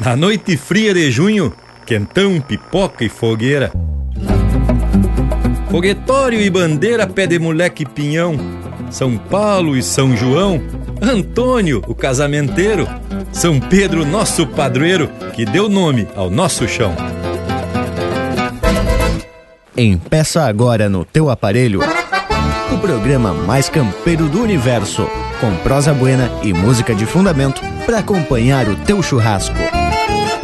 Na noite fria de junho, quentão, pipoca e fogueira. Foguetório e bandeira, pé de moleque pinhão. São Paulo e São João. Antônio, o casamenteiro. São Pedro, nosso padroeiro, que deu nome ao nosso chão. Empeça agora no teu aparelho o programa mais campeiro do universo, com prosa buena e música de fundamento para acompanhar o teu churrasco.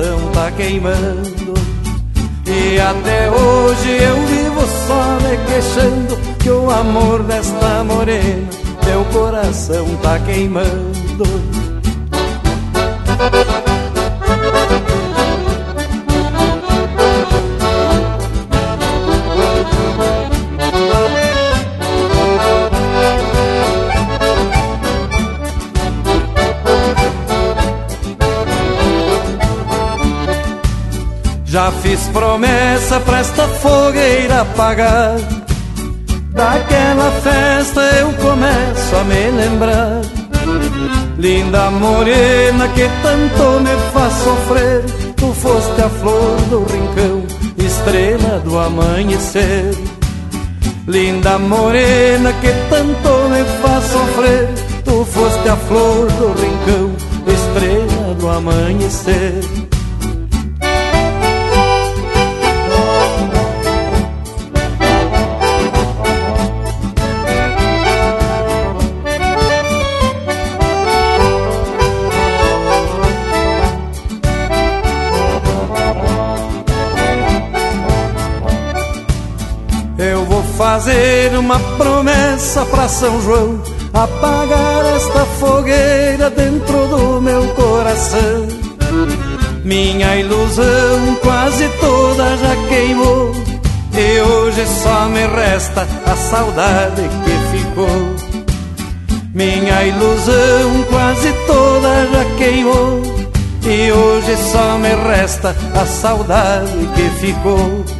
Coração tá queimando. E até hoje eu vivo só me queixando que o amor desta morena, meu coração tá queimando. Já fiz promessa pra esta fogueira apagar. Daquela festa eu começo a me lembrar. Linda morena que tanto me faz sofrer. Tu foste a flor do rincão, estrela do amanhecer. Linda morena que tanto me faz sofrer. Tu foste a flor do rincão, estrela do amanhecer. Fazer uma promessa para São João, apagar esta fogueira dentro do meu coração. Minha ilusão quase toda já queimou, e hoje só me resta a saudade que ficou. Minha ilusão quase toda já queimou, e hoje só me resta a saudade que ficou.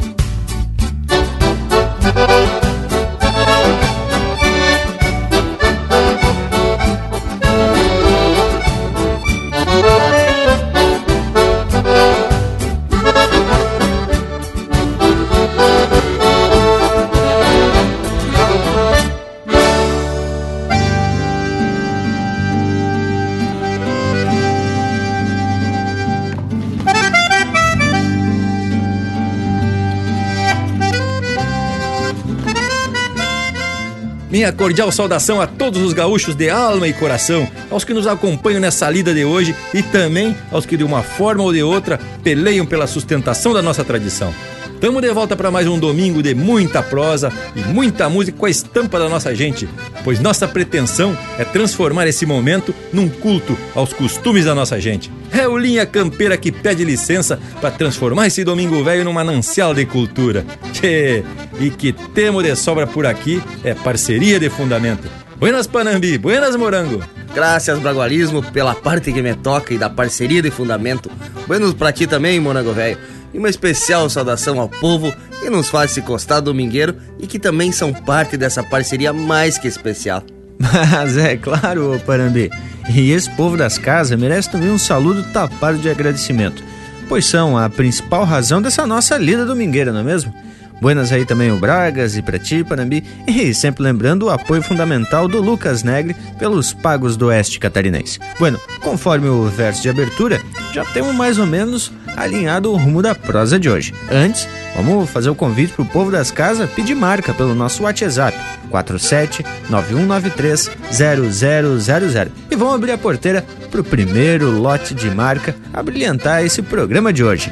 Minha cordial saudação a todos os gaúchos de alma e coração, aos que nos acompanham nessa lida de hoje e também aos que de uma forma ou de outra peleiam pela sustentação da nossa tradição. Tamo de volta para mais um domingo de muita prosa e muita música com a estampa da nossa gente, pois nossa pretensão é transformar esse momento num culto aos costumes da nossa gente. É o Linha Campeira que pede licença para transformar esse domingo velho num manancial de cultura. Tchê, e que temo de sobra por aqui é parceria de fundamento. Buenas Panambi, buenas Morango. Graças, Bragualismo, pela parte que me toca e da parceria de fundamento. Buenos pra ti também, Morango Velho e uma especial saudação ao povo que nos faz se costar domingueiro e que também são parte dessa parceria mais que especial. Mas é claro, Parambi. E esse povo das casas merece também um saludo tapado de agradecimento, pois são a principal razão dessa nossa lida domingueira, não é mesmo? Buenas aí também o Bragas e pra ti, Panambi. E sempre lembrando o apoio fundamental do Lucas Negre pelos pagos do Oeste Catarinense. Bueno, conforme o verso de abertura, já temos mais ou menos alinhado o rumo da prosa de hoje. Antes, vamos fazer o convite pro povo das casas pedir marca pelo nosso WhatsApp 47 9193 0000 e vamos abrir a porteira pro primeiro lote de marca a brilhantar esse programa de hoje.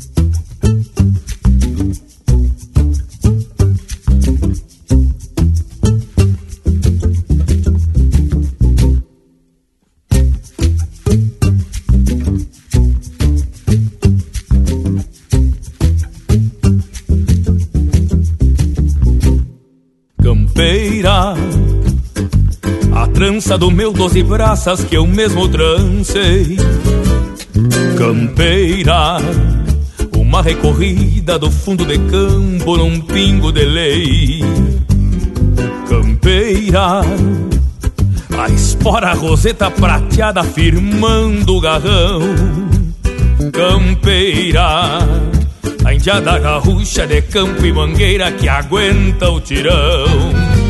Do meu doze braças que eu mesmo trancei. Campeira, uma recorrida do fundo de campo num pingo de lei. Campeira, a espora roseta prateada firmando o garrão. Campeira, a indiada garrucha de campo e mangueira que aguenta o tirão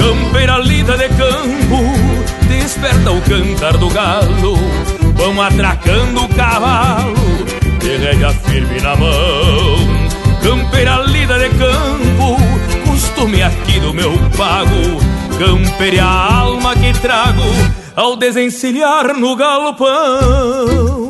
campeira lida de campo, desperta o cantar do galo, vão atracando o cavalo, de firme na mão. Campeira lida de campo, costume aqui do meu pago, campeira a alma que trago ao desencilhar no galopão.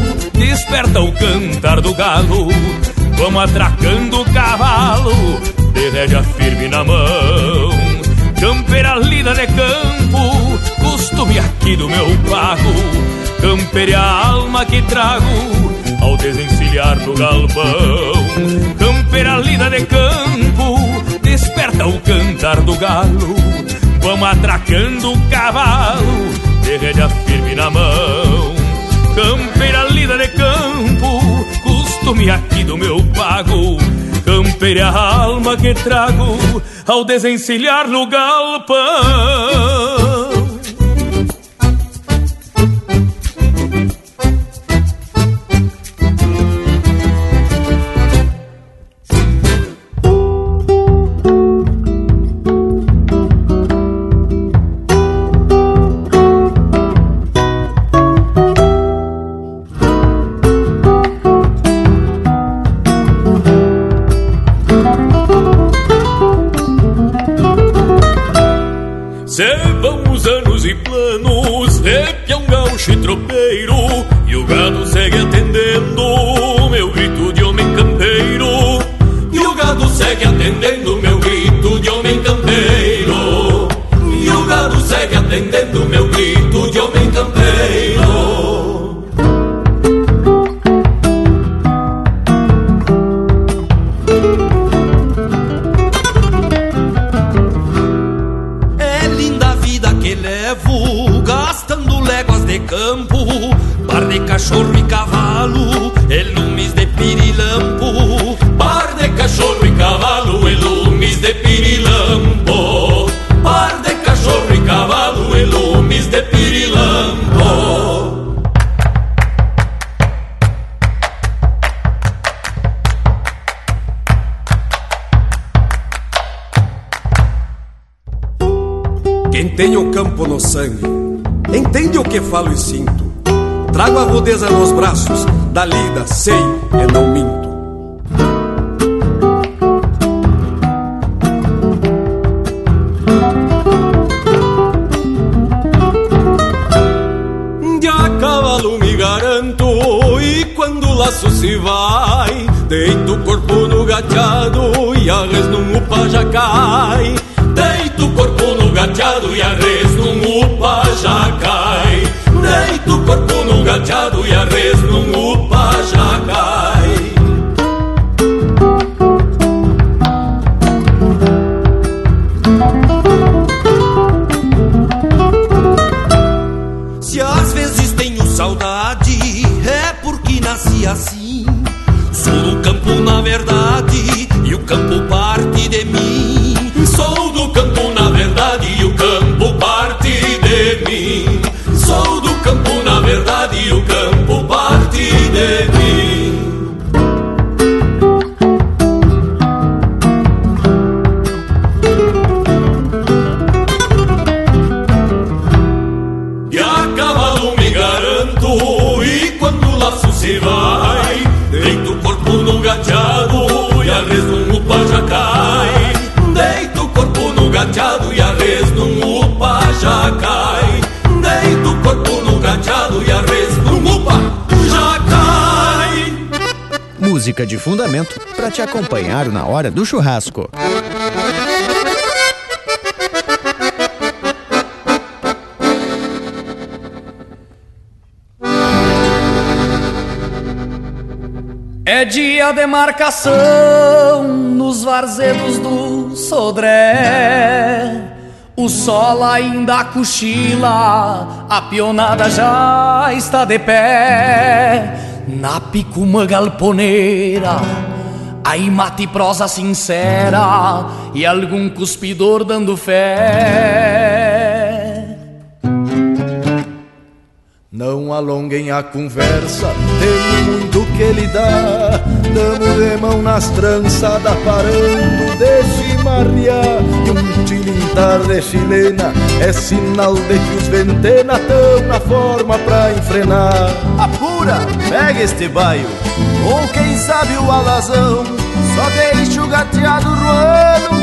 desperta o cantar do galo. Vamos atracando o cavalo, de firme na mão. Campeira lida de campo, costume aqui do meu pago. Campeira a alma que trago ao desencilhar do galpão. Campeira lida de campo, desperta o cantar do galo. Vamos atracando o cavalo, de firme na mão. Campeira lida de campo, costume aqui do meu pago. Campeira alma que trago ao desencilhar no galpão. vida sem vai Deito o corpo no gateado E a res num upa já cai Deito o corpo no gateado E a res num upa já cai Deito o corpo no gateado E a res num upa já cai Música de fundamento para te acompanhar na hora do churrasco. Dia de marcação nos varzedos do Sodré. O sol ainda cochila, a pionada já está de pé. Na picuma galponeira, aí mate prosa sincera e algum cuspidor dando fé. Não alonguem a conversa, tem muito que lhe dar. Damos de mão nas trançadas, parando de chimarrear. E um tilintar de chilena é sinal de que os ventena tão na forma pra enfrenar. Apura, pega este baio, ou quem sabe o alazão. Só deixa o gateado roando,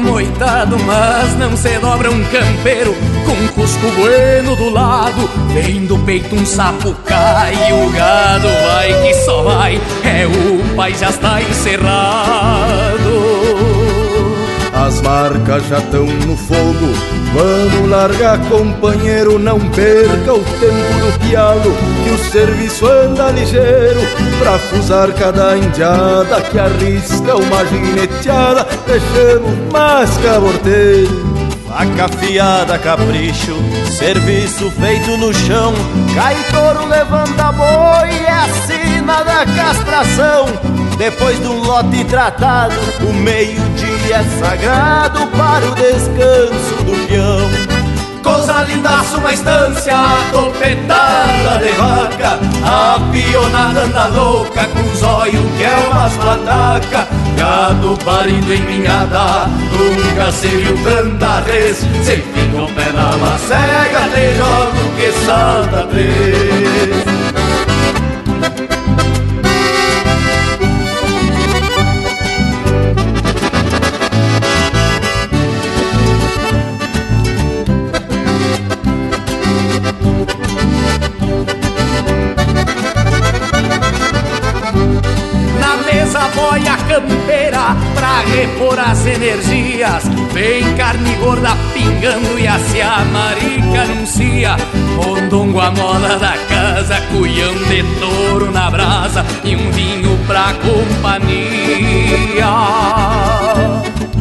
Amoitado, mas não se dobra um campeiro com cusco bueno do lado. Vem do peito um sapo cai, o gado vai que só vai, é o pai já está encerrado. As marcas já estão no fogo, vamos largar, companheiro. Não perca o tempo do pialo, que o serviço anda ligeiro. Pra fusar cada indiada que arrisca uma gineteada, deixamos mais caborteiro. Faca afiada, capricho, serviço feito no chão. Cai touro, levanta boi, é a sina da castração. Depois de um lote tratado, o é sagrado para o descanso do peão. Coisa lindaça, uma estância topetada de vaca A pionada anda louca com olhos que é umas pataca Gado parido em minhada, nunca se viu tanta vez Se fica o pé na macega, te jogo que salta três energias. Vem carne gorda pingando e a a marica anuncia. Mondongo a moda da casa, cuião de touro na brasa E um vinho pra companhia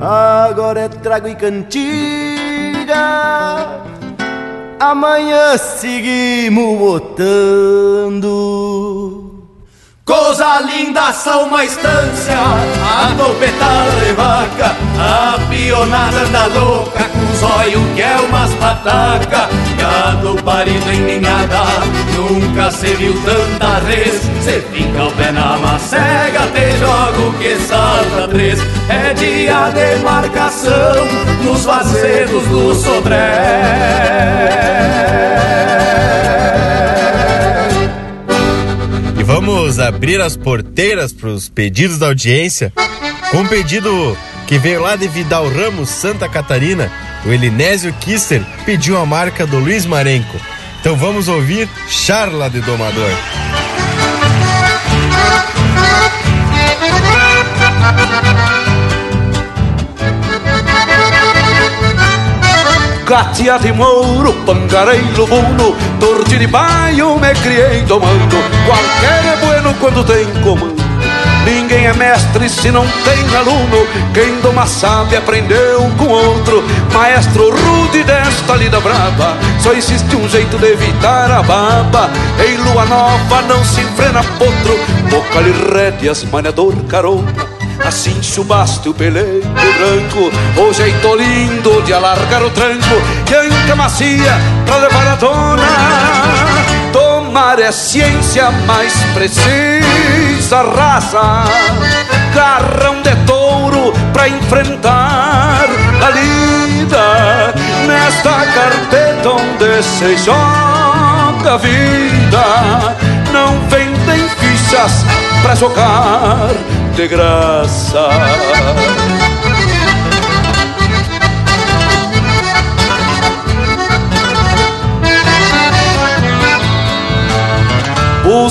agora é trago e cantiga. Amanhã seguimos botando. Coisa linda são uma estância, a topetada de vaca, a pionada anda louca, com zóio que é umas pataca, gado parido em ninhada, nunca se viu tanta res, cê fica o pé na macega, te jogo que salta três, é dia de marcação, nos vazedos do Sodré. Vamos abrir as porteiras para os pedidos da audiência. Com um pedido que veio lá de Vidal Ramos, Santa Catarina, o Elinésio Kister pediu a marca do Luiz Marenco. Então vamos ouvir Charla de Domador. Gatia de mouro, pangareiro buno Torte de baio, me criei domando Qualquer é bueno quando tem comando Ninguém é mestre se não tem aluno. Quem doma sabe aprendeu com outro. Maestro rude desta lida brava Só existe um jeito de evitar a baba. Em lua nova não se enfrena potro Boca lhe rédeas, maniador carona. Assim chubaste o peleiro branco O jeito lindo de alargar o tranco. Que anca macia pra levar a dona Tomar é ciência mais precisa Raça, garrão de touro pra enfrentar a lida Nesta carpeta onde se joga a vida Não vendem fichas pra jogar de graça.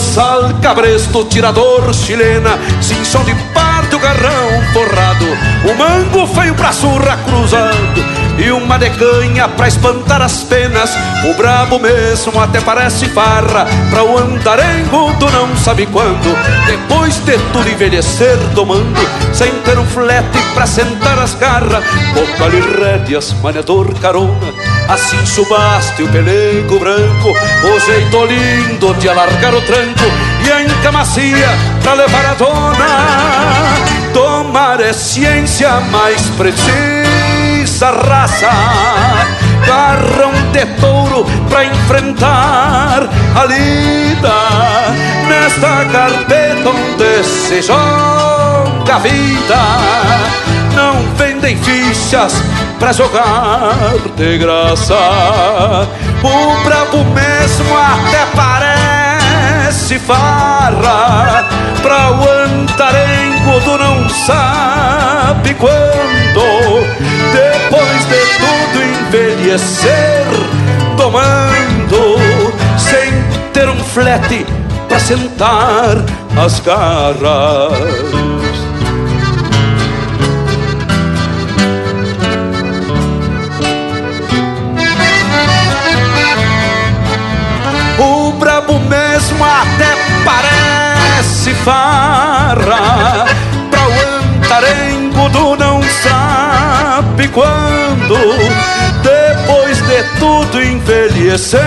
Sal cabresto, tirador chilena, cinchão de parte, o garrão forrado, o mango feio pra surra cruzando e uma decanha pra espantar as penas. O brabo mesmo até parece farra pra o andarengo tu não sabe quando. Depois de tudo envelhecer tomando, sem ter um flete pra sentar as garras, boca lhe rédeas, maniador carona. Assim subaste o pelego branco, o jeito lindo de alargar o tranco e a enca macia pra levar a dona. Tomar é ciência mais precisa raça Garrão de touro pra enfrentar a lida Nesta carpeta onde se joga a vida Não vendem fichas pra jogar de graça O brabo mesmo até parece farra Pra o antarengo tu não sabe quando depois de tudo envelhecer, tomando sem ter um flete para sentar as garras. Farra. Pra o antarengo do não sabe quando Depois de tudo envelhecer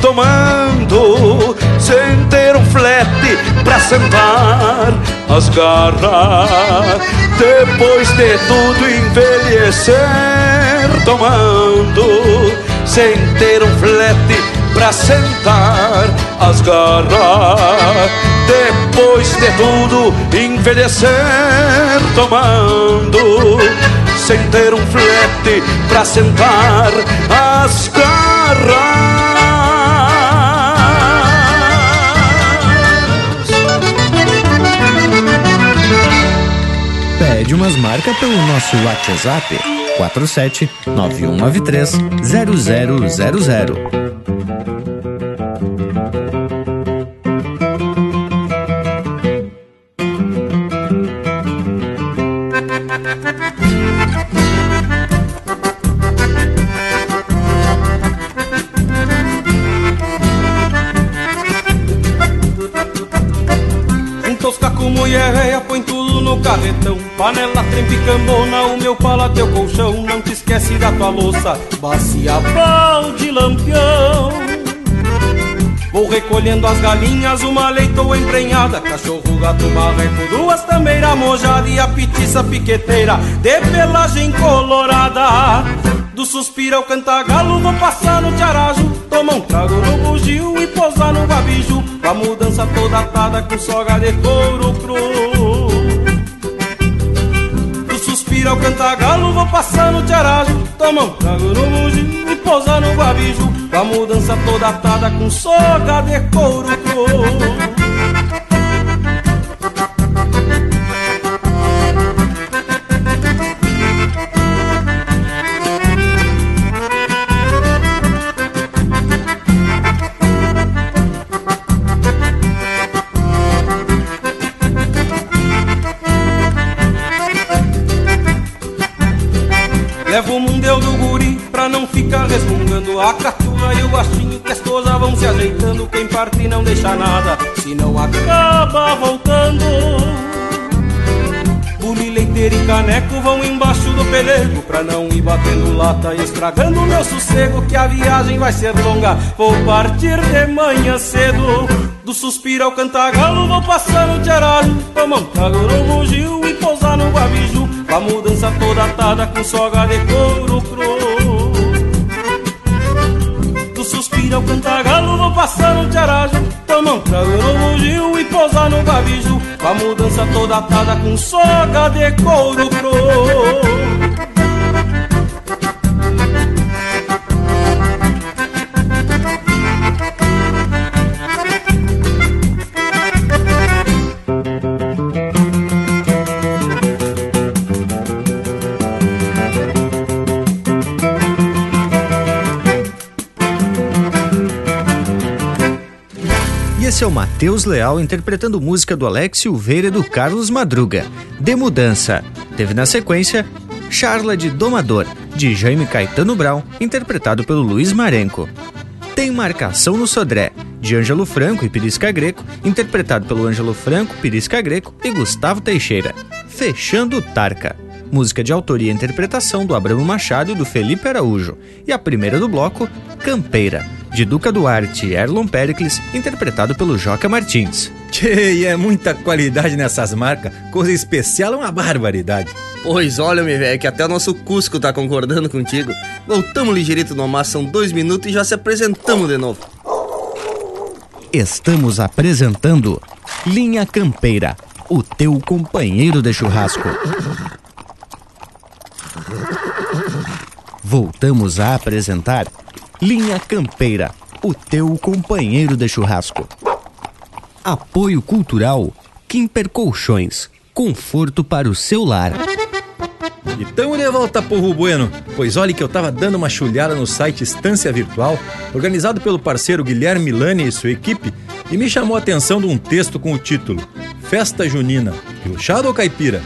Tomando sem ter um flete pra sentar as garras. Depois de tudo envelhecer Tomando sem ter um flete pra sentar as garras Depois de tudo envelhecer tomando Sem ter um flete pra sentar as garras Pede umas marcas pelo nosso WhatsApp 47 9193 0000. Panela, trempe, cambona, o meu pala, teu colchão. Não te esquece da tua louça, bacia, balde, lampião. Vou recolhendo as galinhas, uma leitoa emprenhada Cachorro, gato, marreco, duas tambeiras mojada E a petiça piqueteira, de pelagem colorada Do suspiro ao cantagalo, vou passar no tiarajo Tomar um trago no bugio e posar no babijo. A mudança toda atada com soga de couro cru suspira ao cantagalo, vou passar no tiarajo, toma um trago no bugio e pousar no babijo, com a mudança toda atada com soga de couro cru. a catua e o bastinho que as coisas vão se ajeitando. Quem parte não deixa nada, se não acaba voltando. Buli, leiteiro e caneco vão embaixo do pelego Pra não ir batendo lata e estragando meu sossego Que a viagem vai ser longa, vou partir de manhã cedo Do suspiro ao cantagalo vou passar no tiaralho um trago no bugio e pousar no guabiju a mudança toda atada com soga de couro cru suspira o cantagalo, vou passar no tiarajo Tomar um trago no bugio e pousar no babijo Com a mudança toda atada com soga de couro cru Esse é o Matheus Leal interpretando música do Alex Silveira e do Carlos Madruga, De Mudança. Teve na sequência Charla de Domador, de Jaime Caetano Brown, interpretado pelo Luiz Marenco. Tem Marcação no Sodré, de Ângelo Franco e Pirisca Greco, interpretado pelo Ângelo Franco, Pirisca Greco e Gustavo Teixeira. Fechando Tarca, música de autoria e interpretação do Abramo Machado e do Felipe Araújo. E a primeira do bloco, Campeira, de Duca Duarte e Erlon Pericles, interpretado pelo Joca Martins. Tchê, e é muita qualidade nessas marcas, coisa especial é uma barbaridade. Pois olha, meu velho, que até o nosso Cusco tá concordando contigo. Voltamos ligeirito no mar, são dois minutos e já se apresentamos de novo. Estamos apresentando Linha Campeira, o teu companheiro de churrasco. Voltamos a apresentar Linha Campeira, o teu companheiro de churrasco. Apoio Cultural Kimper Colchões, conforto para o seu lar. E tamo de volta, povo bueno, pois olhe que eu tava dando uma chulhada no site Estância Virtual, organizado pelo parceiro Guilherme Milani e sua equipe, e me chamou a atenção de um texto com o título Festa Junina, Piochado ou Caipira?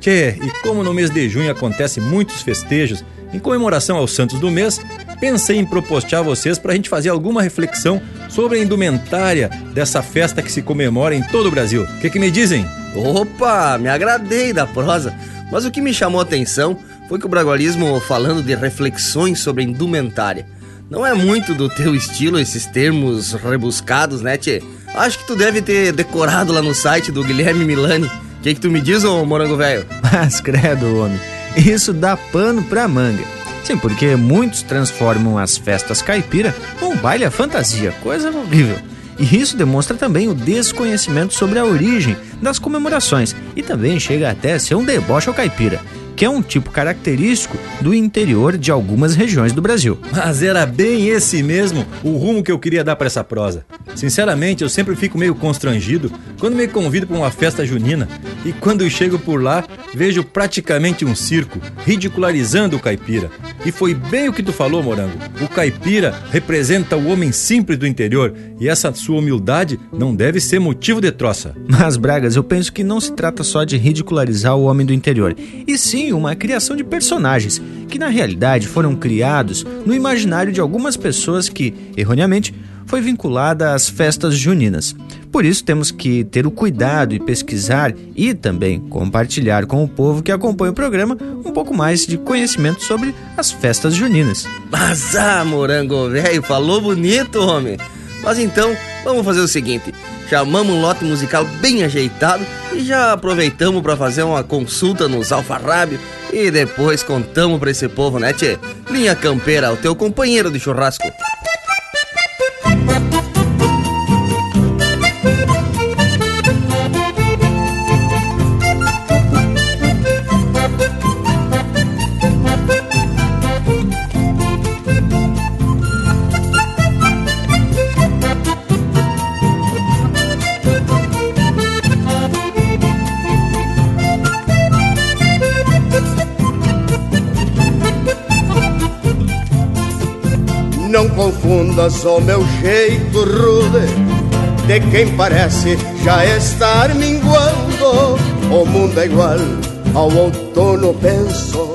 Tchê, e como no mês de junho acontece muitos festejos em comemoração aos santos do mês, pensei em propostear a vocês para a gente fazer alguma reflexão sobre a indumentária dessa festa que se comemora em todo o Brasil. O que, que me dizem? Opa, me agradei da prosa, mas o que me chamou a atenção foi que o bragualismo falando de reflexões sobre a indumentária. Não é muito do teu estilo esses termos rebuscados, né, Tchê? Acho que tu deve ter decorado lá no site do Guilherme Milani. O que, que tu me diz, ô morango velho? Mas credo, homem. Isso dá pano pra manga. Sim, porque muitos transformam as festas caipira num baile à fantasia, coisa horrível. E isso demonstra também o desconhecimento sobre a origem das comemorações e também chega até a ser um deboche ao caipira, que é um tipo característico do interior de algumas regiões do Brasil. Mas era bem esse mesmo o rumo que eu queria dar para essa prosa. Sinceramente, eu sempre fico meio constrangido quando me convido para uma festa junina e quando chego por lá, vejo praticamente um circo, ridicularizando o caipira. E foi bem o que tu falou, Morango. O caipira representa o homem simples do interior e essa sua humildade não deve ser motivo de troça. Mas, Bragas, eu penso que não se trata só de ridicularizar o homem do interior, e sim uma criação de personagens que, na realidade, foram criados no imaginário de algumas pessoas que, erroneamente, foi vinculada às festas juninas. Por isso temos que ter o cuidado e pesquisar e também compartilhar com o povo que acompanha o programa um pouco mais de conhecimento sobre as festas juninas. Mas ah, morango velho, falou bonito, homem. Mas então, vamos fazer o seguinte: chamamos um lote musical bem ajeitado e já aproveitamos para fazer uma consulta nos alfarrábios e depois contamos para esse povo, né, tchê? Linha Campeira, o teu companheiro de churrasco. Confundas o meu jeito rude. De quem parece já estar minguando. O mundo é igual ao outono, penso.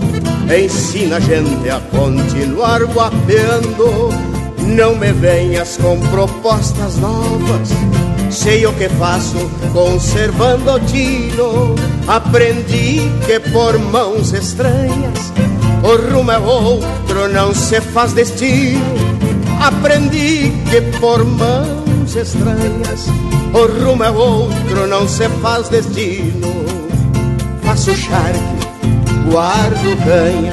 Ensina a gente a continuar guapeando. Não me venhas com propostas novas. Sei o que faço conservando o tino. Aprendi que por mãos estranhas o rumo é outro, não se faz destino. Aprendi que por mãos estranhas, o rumo é outro, não se faz destino. Faço charque, guardo canha,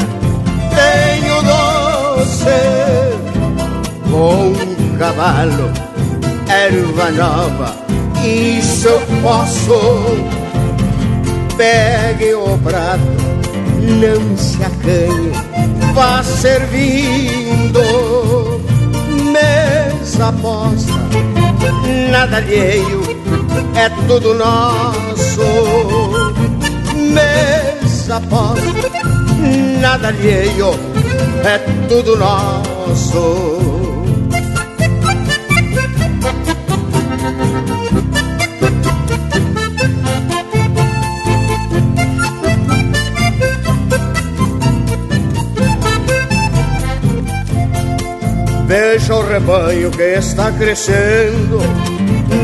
tenho doce, bom cavalo, erva nova, isso eu posso. Pegue o prato não se acanhe, vá servindo. Mesa posta, nada alheio, é tudo nosso. Mesa posta, nada alheio, é tudo nosso. O rebanho que está crescendo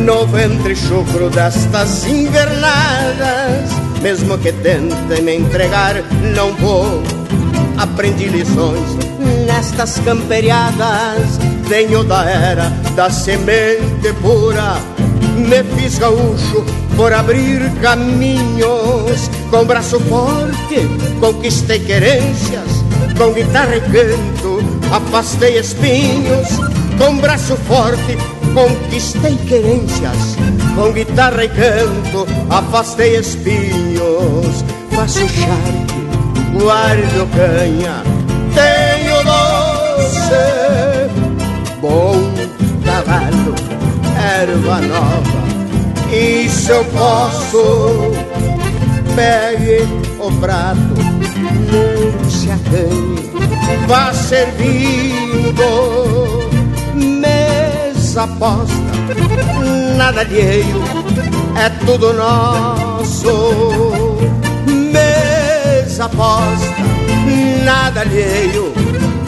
no ventre chucro destas invernadas. Mesmo que tentem me entregar, não vou. Aprendi lições nestas camperiadas. Venho da era da semente pura. Me fiz gaúcho por abrir caminhos. Com braço forte conquistei querências. Com guitarra e canto afastei espinhos, com braço forte conquistei querências, com guitarra e canto afastei espinhos, faço charque, guardo canha, tenho doce, bom cavalo, erva nova, isso eu posso, pegue o prato, se vá servindo mesa posta, nada alheio, é tudo nosso. Mesa posta, nada alheio,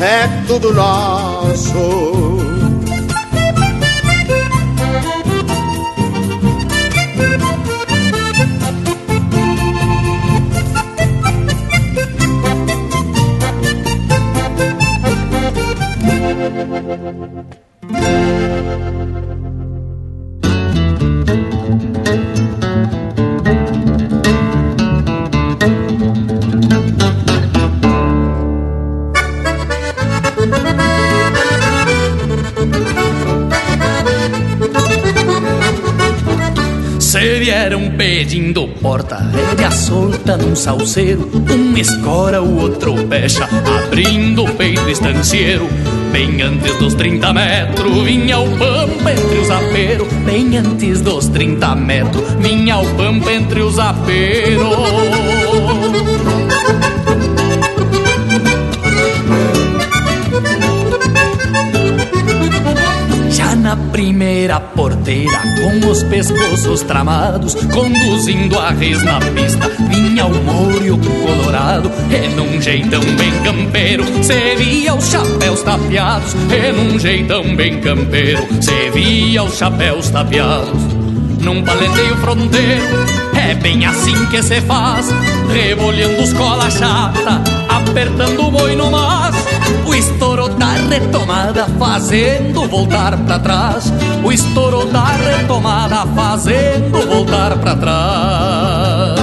é tudo nosso. Se vieram pedindo porta, rédea solta num salseiro, um escora, o outro fecha, abrindo o peito estancieiro. Bem antes dos 30 metros, vinha o pampa entre os aperos. Bem antes dos 30 metros, vinha o pampa entre os aperos. A porteira com os pescoços tramados, conduzindo a res na pista. Vinha o molho colorado, e num jeitão bem campeiro, se via os chapéus tapeados, e num jeitão bem campeiro, se via os chapéus tapeados. Num paleteio fronteiro, é bem assim que se faz, rebolhando os cola chata, apertando o boi no mas. O estouro retomada fazendo voltar pra trás. O estouro da retomada fazendo voltar pra trás.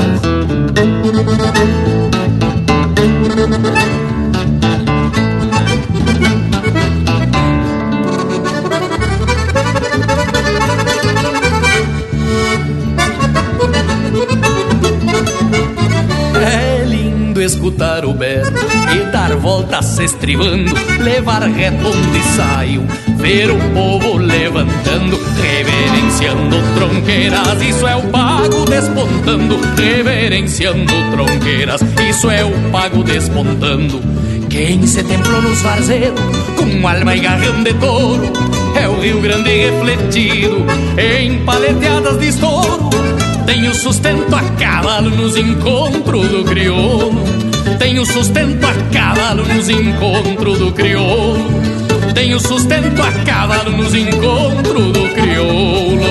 Escutar o berro e dar voltas se estribando, levar reto onde saio, ver o povo levantando, reverenciando tronqueiras. Isso é o pago despontando, reverenciando tronqueiras. Isso é o pago despontando. Quem se templou nos varzeiros, com alma e garrão de touro, é o Rio Grande refletido em paleteadas de estouro. Tenho sustento a cavalo nos encontros do crioulo. Tenho sustento a cavalo nos encontros do crioulo. Tenho sustento a cavalo nos encontros do crioulo.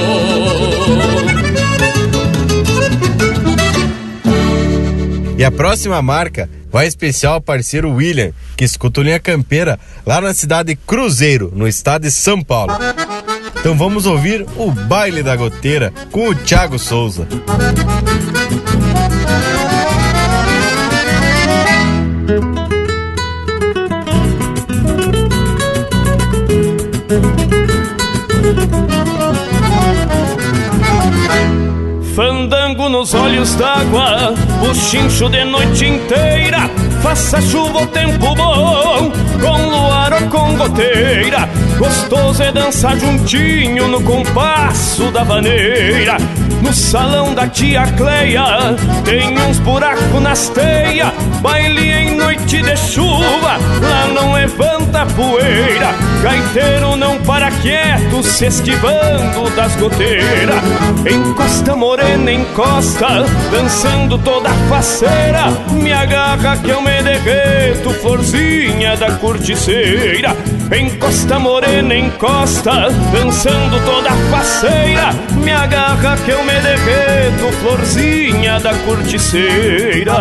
E a próxima marca vai especial ao parceiro William, que escuta linha campeira lá na cidade de Cruzeiro, no estado de São Paulo. Então vamos ouvir o baile da goteira com o Thiago Souza. Fandango nos olhos d'água, buchincho de noite inteira. Faça chuva ou tempo bom, com luar ou com goteira. Gostoso é dançar juntinho no compasso da vaneira. No salão da tia Cleia tem uns buracos nas teias. Baile em noite de chuva, lá não levanta poeira. Gaiteiro não para quieto, se esquivando das goteiras. Encosta morena, encosta, dançando toda faceira. Me agarra que eu me derreto, florzinha da corticeira. Encosta morena, encosta, dançando toda faceira. Me agarra que eu me derreto, florzinha da corticeira.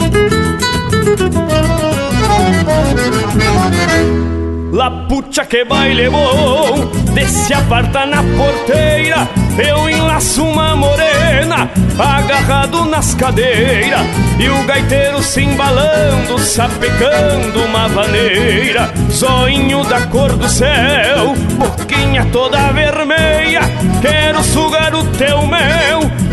La pucha que baile bom Desce aparta na porteira Eu enlaço uma morena Agarrado nas cadeiras E o gaiteiro se embalando Sapecando uma vaneira Zoinho da cor do céu Boquinha toda vermelha Quero sugar o teu mel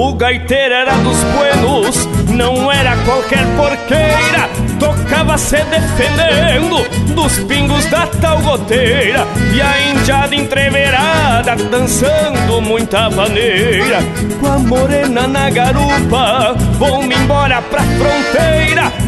O gaiteiro era dos buenos, não era qualquer porqueira. Tocava se defendendo dos pingos da tal goteira. E a indiada entreverada dançando muita maneira. Com a morena na garupa, vou-me embora pra fronteira.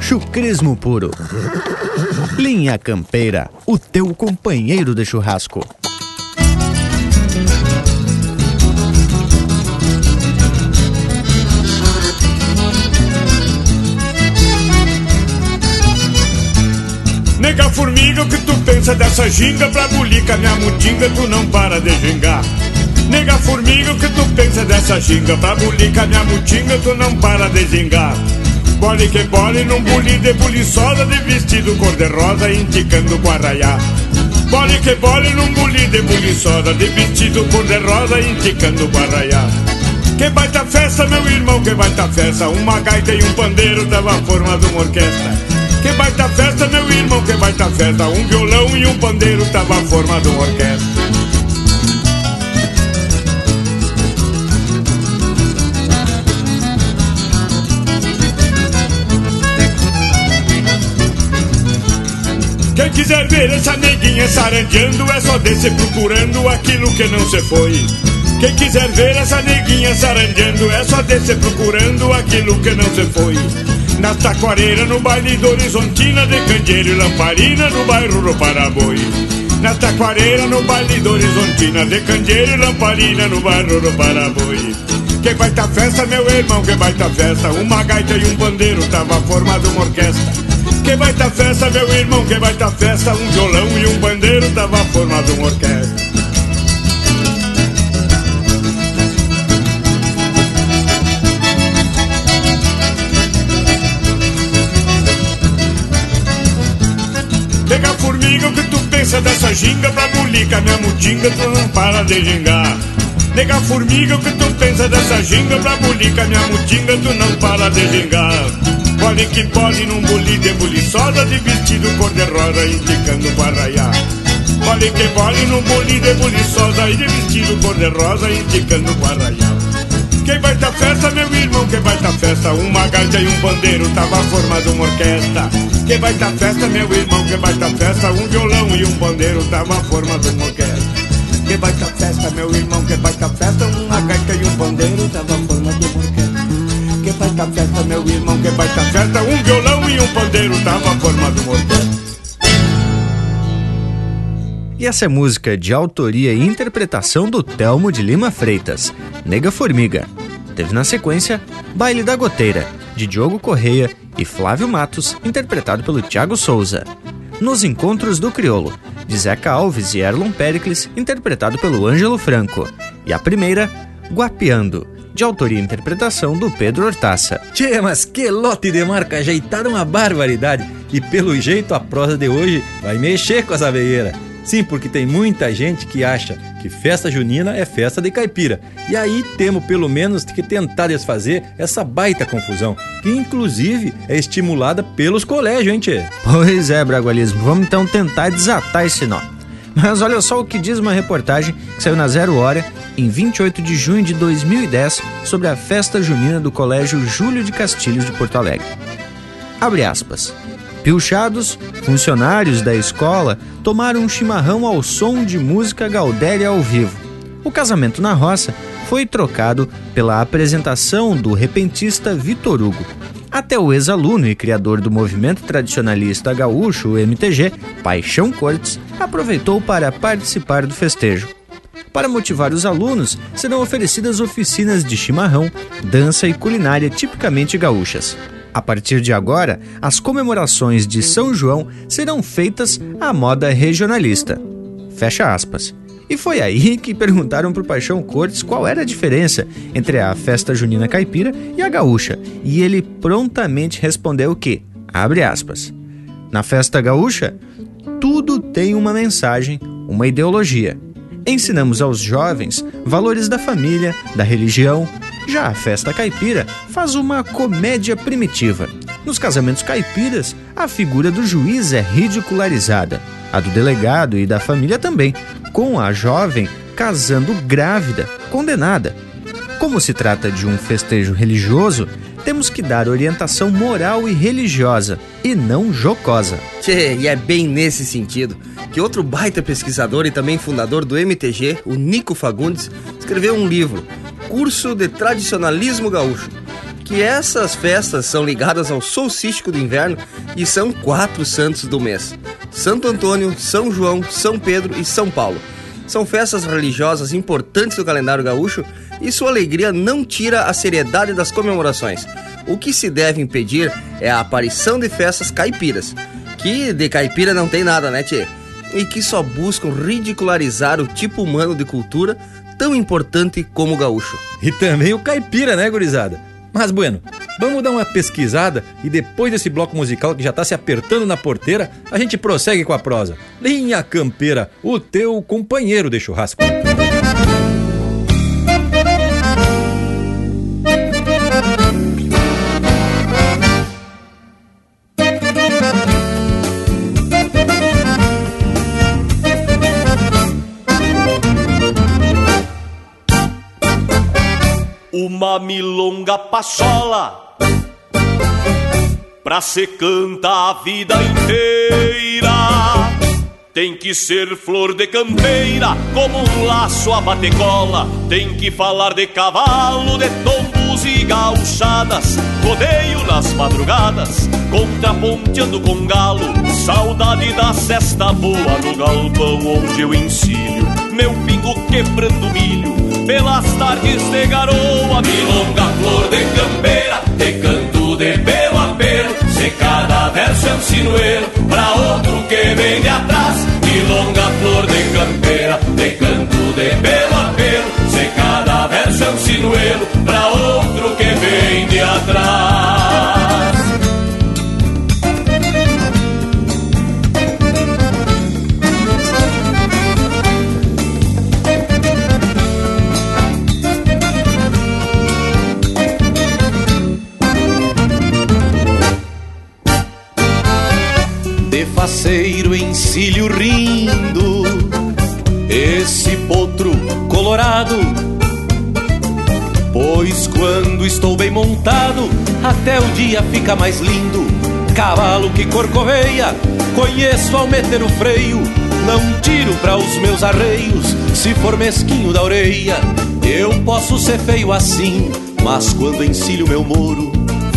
Chucrismo puro. Linha Campeira, o teu companheiro de churrasco. Nega formiga, o que tu pensa dessa ginga? Pra bulica minha mutinga, tu não para de gingar. Nega formiga, o que tu pensa dessa ginga? Pra bulica minha mutinga, tu não para de gingar. Bole que bole num buli de buliçosa De vestido cor-de-rosa indicando com arraiá. Bole que bole num buli de buliçosa De vestido cor-de-rosa indicando com arraiá. Que baita festa, meu irmão, que baita festa. Uma gaita e um pandeiro tava formando uma orquestra. Que baita festa, meu irmão, que baita festa. Um violão e um pandeiro tava formando uma orquestra quiser ver essa neguinha sarandeando É só descer procurando aquilo que não se foi. Quem quiser ver essa neguinha sarandeando É só descer procurando aquilo que não se foi. Na taquareira, no baile do Horizontina De candeeiro e lamparina no bairro do Paraboi. Na taquareira, no baile do Horizontina De candeeiro e lamparina no bairro do Paraboi. Que baita festa, meu irmão, que baita festa. Uma gaita e um pandeiro, tava formado uma orquestra que baita festa, meu irmão, que baita festa. Um violão e um bandeiro, tava formado uma orquestra. Pega formiga, o que tu pensa dessa ginga? Pra bulica, minha mutinga, tu não para de gingar. Nega formiga, o que tu pensa dessa ginga? Pra bulica, minha mutinga, tu não para de gingar Pole que pole num boli de buliçosa De vestido cor-de-rosa indicando para arraiar Pole que pole num boli de buliçosa E de vestido cor-de-rosa indicando para arraiar Que baita festa, meu irmão, que baita festa? Uma gaita e um bandeiro, tava formado uma orquestra. Que baita festa, meu irmão, que baita festa? Um violão e um bandeiro, tava formado uma orquestra. Que baita festa, meu irmão, que baita festa? Uma gaita e um bandeiro, tava formado uma orquestra que festa, meu irmão, que festa Um violão e um pandeiro E essa é música de autoria e interpretação do Telmo de Lima Freitas, Nega Formiga. Teve na sequência Baile da Goteira, de Diogo Correia e Flávio Matos, interpretado pelo Thiago Souza. Nos Encontros do Criolo, de Zeca Alves e Erlon Pericles, interpretado pelo Ângelo Franco. E a primeira, Guapeando, de autoria e interpretação do Pedro Hortaça. Tchê, mas que lote de marca ajeitaram uma barbaridade. E pelo jeito a prosa de hoje vai mexer com as aveieiras. Sim, porque tem muita gente que acha que festa junina é festa de caipira. E aí temos pelo menos que tentar desfazer essa baita confusão, que inclusive é estimulada pelos colégios, hein, tchê? Pois é, Bragualismo. Vamos então tentar desatar esse nó. Mas olha só o que diz uma reportagem que saiu na Zero Hora em 28 de junho de 2010 sobre a festa junina do Colégio Júlio de Castilhos de Porto Alegre. Abre aspas. Pilchados, funcionários da escola tomaram um chimarrão ao som de música gaudéria ao vivo. O casamento na roça foi trocado pela apresentação do repentista Vitor Hugo. Até o ex-aluno e criador do movimento tradicionalista gaúcho, o MTG, Paixão Cortes, aproveitou para participar do festejo. Para motivar os alunos, serão oferecidas oficinas de chimarrão, dança e culinária tipicamente gaúchas. A partir de agora, as comemorações de São João serão feitas à moda regionalista. Fecha aspas. E foi aí que perguntaram para o Paixão Cortes qual era a diferença entre a festa junina caipira e a gaúcha. E ele prontamente respondeu que, abre aspas, na festa gaúcha, tudo tem uma mensagem, uma ideologia. Ensinamos aos jovens valores da família, da religião. Já a festa caipira faz uma comédia primitiva. Nos casamentos caipiras, a figura do juiz é ridicularizada, a do delegado e da família também, com a jovem casando grávida, condenada. Como se trata de um festejo religioso, temos que dar orientação moral e religiosa, e não jocosa. Tchê, e é bem nesse sentido que outro baita pesquisador e também fundador do MTG, o Nico Fagundes, escreveu um livro, Curso de Tradicionalismo Gaúcho, que essas festas são ligadas ao solstício do inverno e são quatro santos do mês: Santo Antônio, São João, São Pedro e São Paulo. São festas religiosas importantes do calendário gaúcho e sua alegria não tira a seriedade das comemorações. O que se deve impedir é a aparição de festas caipiras, que de caipira não tem nada, né, tchê? E que só buscam ridicularizar o tipo humano de cultura tão importante como o gaúcho. E também o caipira, né, gurizada? Mas, bueno, vamos dar uma pesquisada e depois desse bloco musical que já tá se apertando na porteira, a gente prossegue com a prosa. Linha Campeira, o teu companheiro de churrasco. Uma milonga pachola pra se cantar a vida inteira. Tem que ser flor de campeira, como um laço a batecola. Tem que falar de cavalo, de tombos e gauchadas. Rodeio nas madrugadas, contraponteando com galo. Saudade da cesta boa no galpão onde eu ensino. Meu pingo quebrando milho pelas tardes de garoa, milonga, flor de campeira, de canto de pelo a pelo, se cada verso é um sinuelo, pra outro que vem de atrás, milonga, flor de campeira, de canto de pelo a pelo, se cada verso é um sinuelo, pra outro que vem de atrás. Faceiro encilho rindo, esse potro colorado. Pois quando estou bem montado, até o dia fica mais lindo. Cavalo que corcoveia, conheço ao meter o freio. Não tiro para os meus arreios, se for mesquinho da orelha. Eu posso ser feio assim, mas quando encilho meu moro,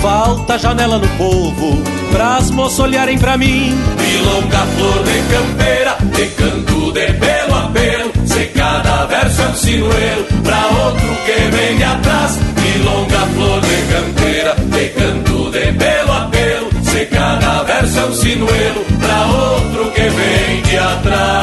falta janela no povo, pras moças olharem pra mim. Milonga, flor de campeira, de canto de pelo a pelo, se cada verso é um sinuelo, pra outro que vem de atrás. Milonga, flor de campeira, de canto de pelo a pelo, se cada verso é um sinuelo, pra outro que vem de atrás.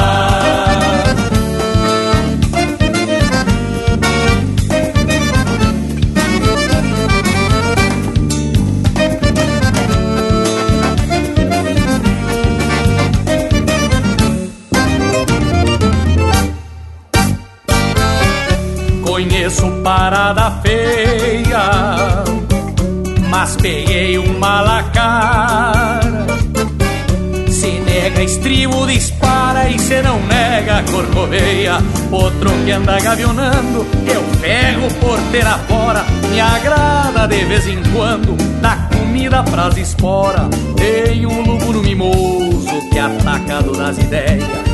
Parada feia, mas peguei um malacara. Se nega estribo, dispara e se não nega corcoveia. Outro que anda gavionando, eu pego porteira fora. Me agrada de vez em quando, dá comida pras esporas. Tem um lugo no mimoso que atacado nas ideias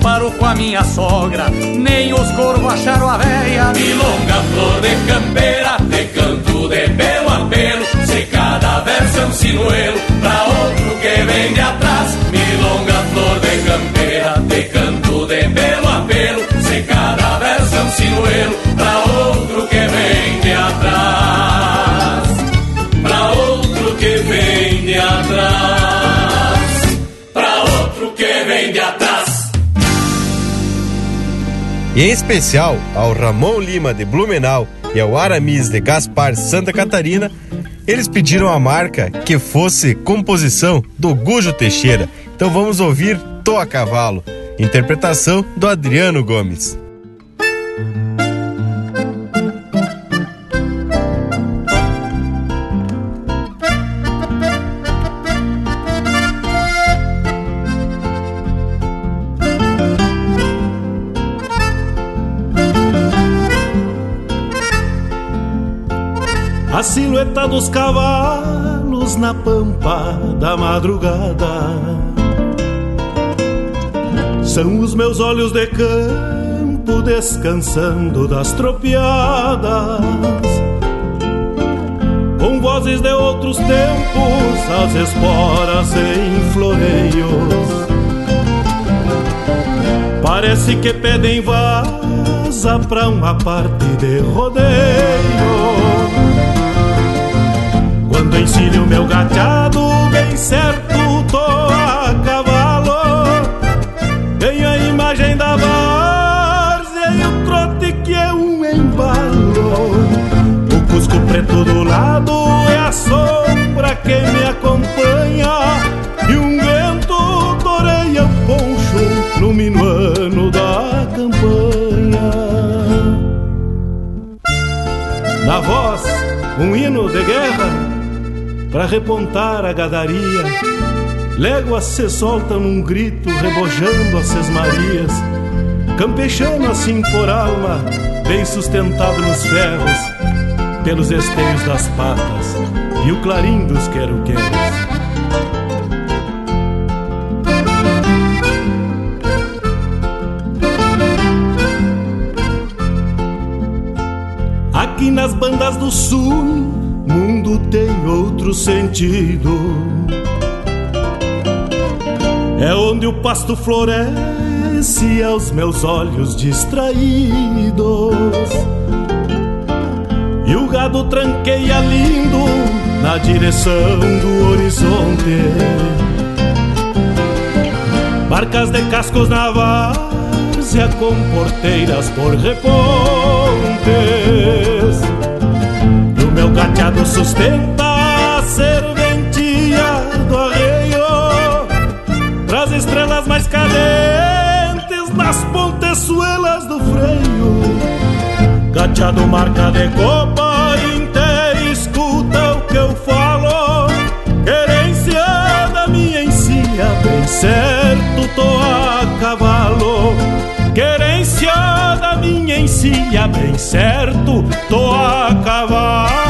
disparo com a minha sogra, nem os corvos acharam a véia. Milonga, flor de campeira, de canto de pelo a pelo, se cada verso é um sinuelo, pra outro que vem de atrás. Milonga, flor de campeira, de canto de pelo a pelo, se cada verso é um sinuelo, pra outro que vem de atrás. Pra outro que vem de atrás. Pra outro que vem de atrás. Em especial ao Ramon Lima de Blumenau e ao Aramis de Gaspar Santa Catarina, eles pediram a marca que fosse composição do Gujo Teixeira. Então vamos ouvir Tô a Cavalo, interpretação do Adriano Gomes. A silhueta dos cavalos na pampa da madrugada. São os meus olhos de campo descansando das tropiadas. Com vozes de outros tempos, as esporas em floreios. Parece que pedem vaza pra uma parte de rodeio. Ensino meu gateado bem certo, tô a cavalo. Tenho a imagem da várzea e o trote que é um embalo. O cusco preto do lado é a sombra que me acompanha. E um vento toreia o poncho no minuano da campanha. Na voz, um hino de guerra para repontar a gadaria. Léguas se soltam num grito, rebojando as sesmarias. Campechando assim por alma, bem sustentado nos ferros, pelos esteios das patas e o clarim dos quero-queros. Aqui nas bandas do sul sentido. É onde o pasto floresce aos meus olhos distraídos. E o gado tranqueia lindo na direção do horizonte. Barcas de cascos na várzea com porteiras por repontes meu gateado sustenta serventia do arreio Traz estrelas mais cadentes nas pontezuelas do freio. Gateado marca de copa inteira, escuta o que eu falo Querência da minha encia, bem certo tô a cavalo. Querência da minha encia, bem certo tô a cavalo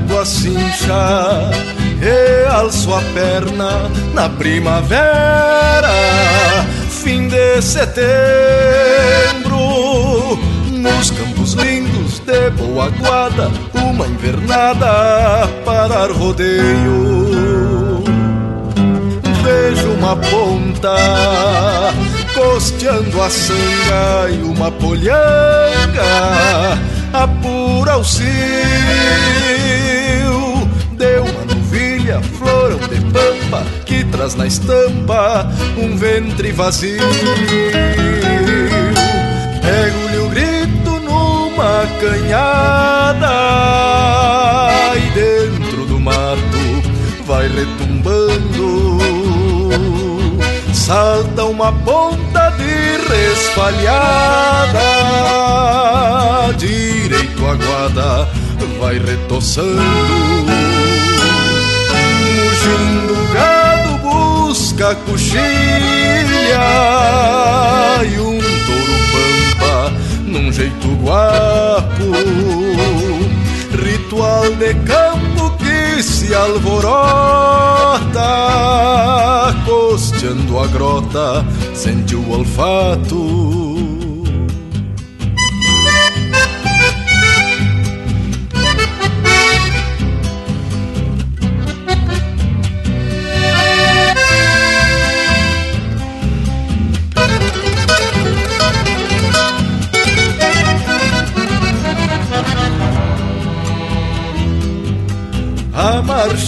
A e alço a perna na primavera, fim de setembro, nos campos lindos de boa guarda, uma invernada para rodeio. Vejo uma ponta costeando a sanga e uma polhanga apura o cio novilha, florão de pampa Que traz na estampa um ventre vazio. Pego-lhe o grito numa canhada E dentro do mato vai retumbando. Salta uma ponta de resfalhada Direito a guarda vai retoçando Mugindo o gado busca coxilha E um touro pampa num jeito guapo. Ritual de campo que se alvorota Costeando a grota, sente o olfato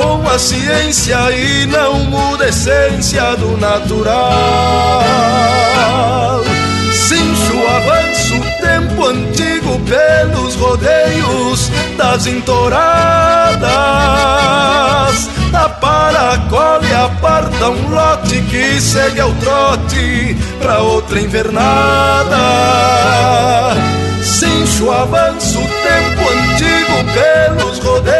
com a ciência e não muda a essência do natural. Avanço o tempo antigo pelos rodeios das entoradas. Da para e aparta um lote que segue ao trote pra outra invernada. Cincho avanço tempo antigo pelos rodeios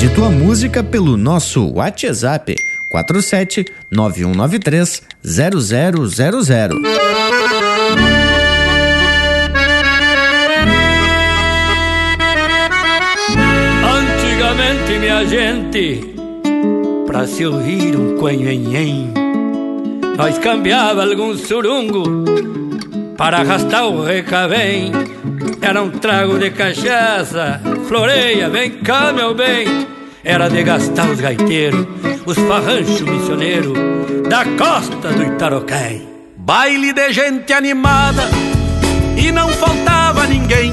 Pede tua música pelo nosso WhatsApp 47 9193 0000. Antigamente, minha gente, pra se ouvir um coenhenhen, nós cambiava algum surungo para arrastar o recavém. Era um trago de cachaça, floreia, vem cá, meu bem. Era de gastar os gaiteiros, os farranchos missioneiros da costa do Itaroquém. Baile de gente animada e não faltava ninguém.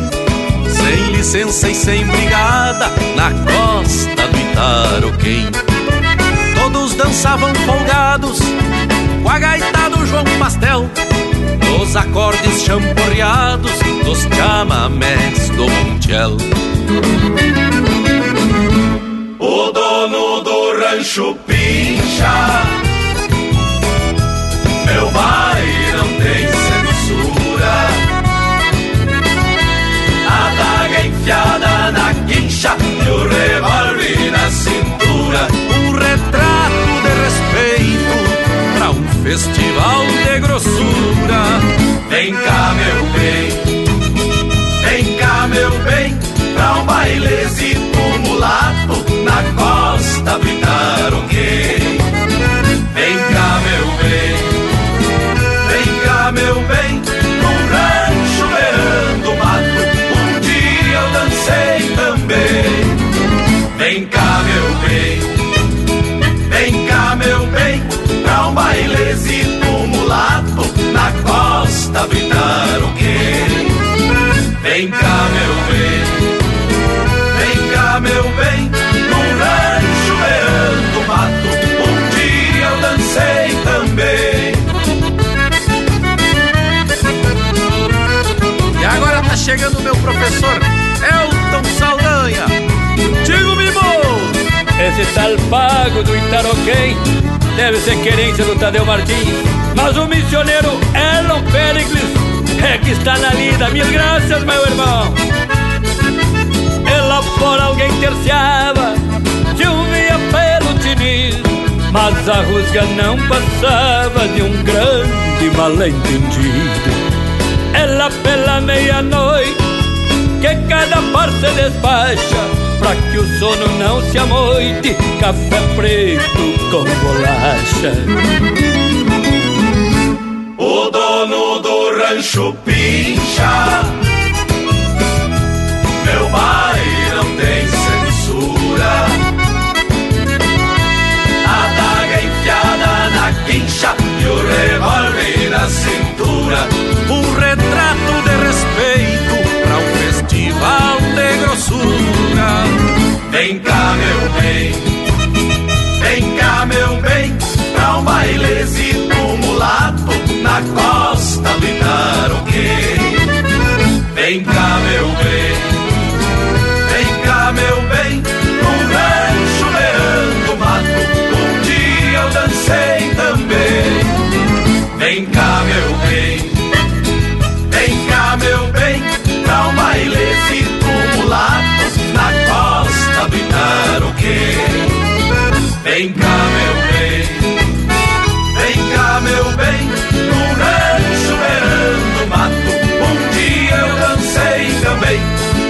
Sem licença e sem brigada na costa do Itaroquém. Todos dançavam folgados a gaita do João Pastel. Nos acordes champorreados dos chamamés do Montiel. O dono do rancho pincha Meu baile não tem censura A daga enfiada festival de grossura. Vem cá meu bem. Vem cá meu bem Pra um bailezito mulato Na costa do Itaroquém Vem cá meu bem. Vem cá meu bem Num rancho beirando o mato. Um dia eu dancei também. Vem cá Bailezito mulato Na costa do Itaroquém Vem cá meu bem. Vem cá meu bem. Num rancho beirando o mato Um dia eu dancei também. E agora tá chegando meu professor Elton Saldanha. Digo Mimo Esse tal pago do Itaroquém deve ser querência do Tadeu Martins. Mas o missioneiro Elon Pericles é que está na lida. Mil graças, meu irmão. E fora alguém terciava, chovia pelo tiniz. Mas a rusga não passava de um grande mal-entendido. Lá pela meia-noite que cada par se despacha Pra que o sono não se amoite Café preto com bolacha. O dono do rancho pincha. Meu baile não tem censura. A daga enfiada na quincha E o revólver na cintura. Um retrato de. Vem cá, meu bem, vem cá, meu bem, pra um bailezinho bailezito mulato na costa do Itaroquê. Vem cá, meu bem, vem cá, meu bem, num rancho beirando mato, um dia eu dancei também. Vem cá, meu bem, vem cá, meu bem, pra um bailezito mulatos na costa do o quê? Vem cá, meu bem, vem cá, meu bem, no rancho beirando mato. Um dia eu dancei também,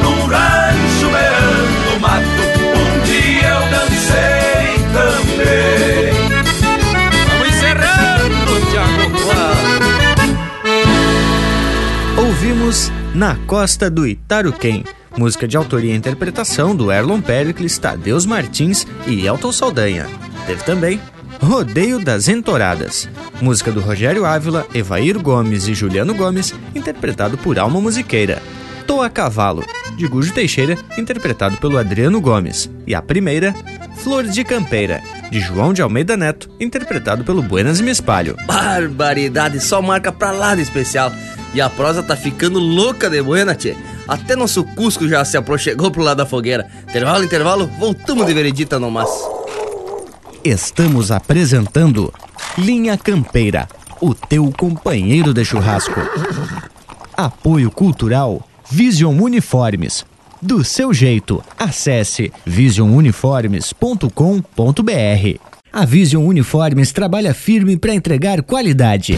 no rancho beirando mato. Um dia eu dancei também. Vamos encerrando, Tiago Ouvimos Na Costa do Itaruquém música de autoria e interpretação do Erlon Pericles, Tadeus Martins e Elton Saldanha. Teve também Rodeio das Entoradas, música do Rogério Ávila, Evair Gomes e Juliano Gomes, interpretado por Alma Musiqueira. Tô a Cavalo, de Gujo Teixeira, interpretado pelo Adriano Gomes. E a primeira, Flor de Campeira, de João de Almeida Neto, interpretado pelo Buenas Me Espalho. Barbaridade, só marca pra lá de especial. E a prosa tá ficando louca de buena, tchê. Até nosso Cusco já se aproximou pro lado da fogueira. Intervalo, intervalo, voltamos de veredita no mas. Estamos apresentando Linha Campeira, o teu companheiro de churrasco. Apoio Cultural Vision Uniformes. Do seu jeito, acesse visionuniformes.com.br. A Vision Uniformes trabalha firme para entregar qualidade.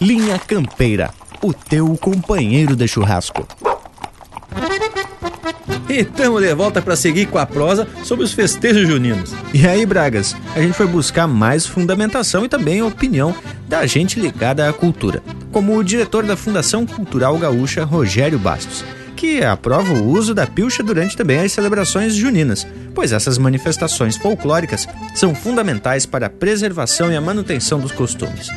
Linha Campeira, o teu companheiro de churrasco. E estamos de volta para seguir com a prosa sobre os festejos juninos. E aí, Bragas, a gente foi buscar mais fundamentação e também opinião da gente ligada à cultura, como o diretor da Fundação Cultural Gaúcha, Rogério Bastos, que aprova o uso da pilcha durante também as celebrações juninas, pois essas manifestações folclóricas são fundamentais para a preservação e a manutenção dos costumes.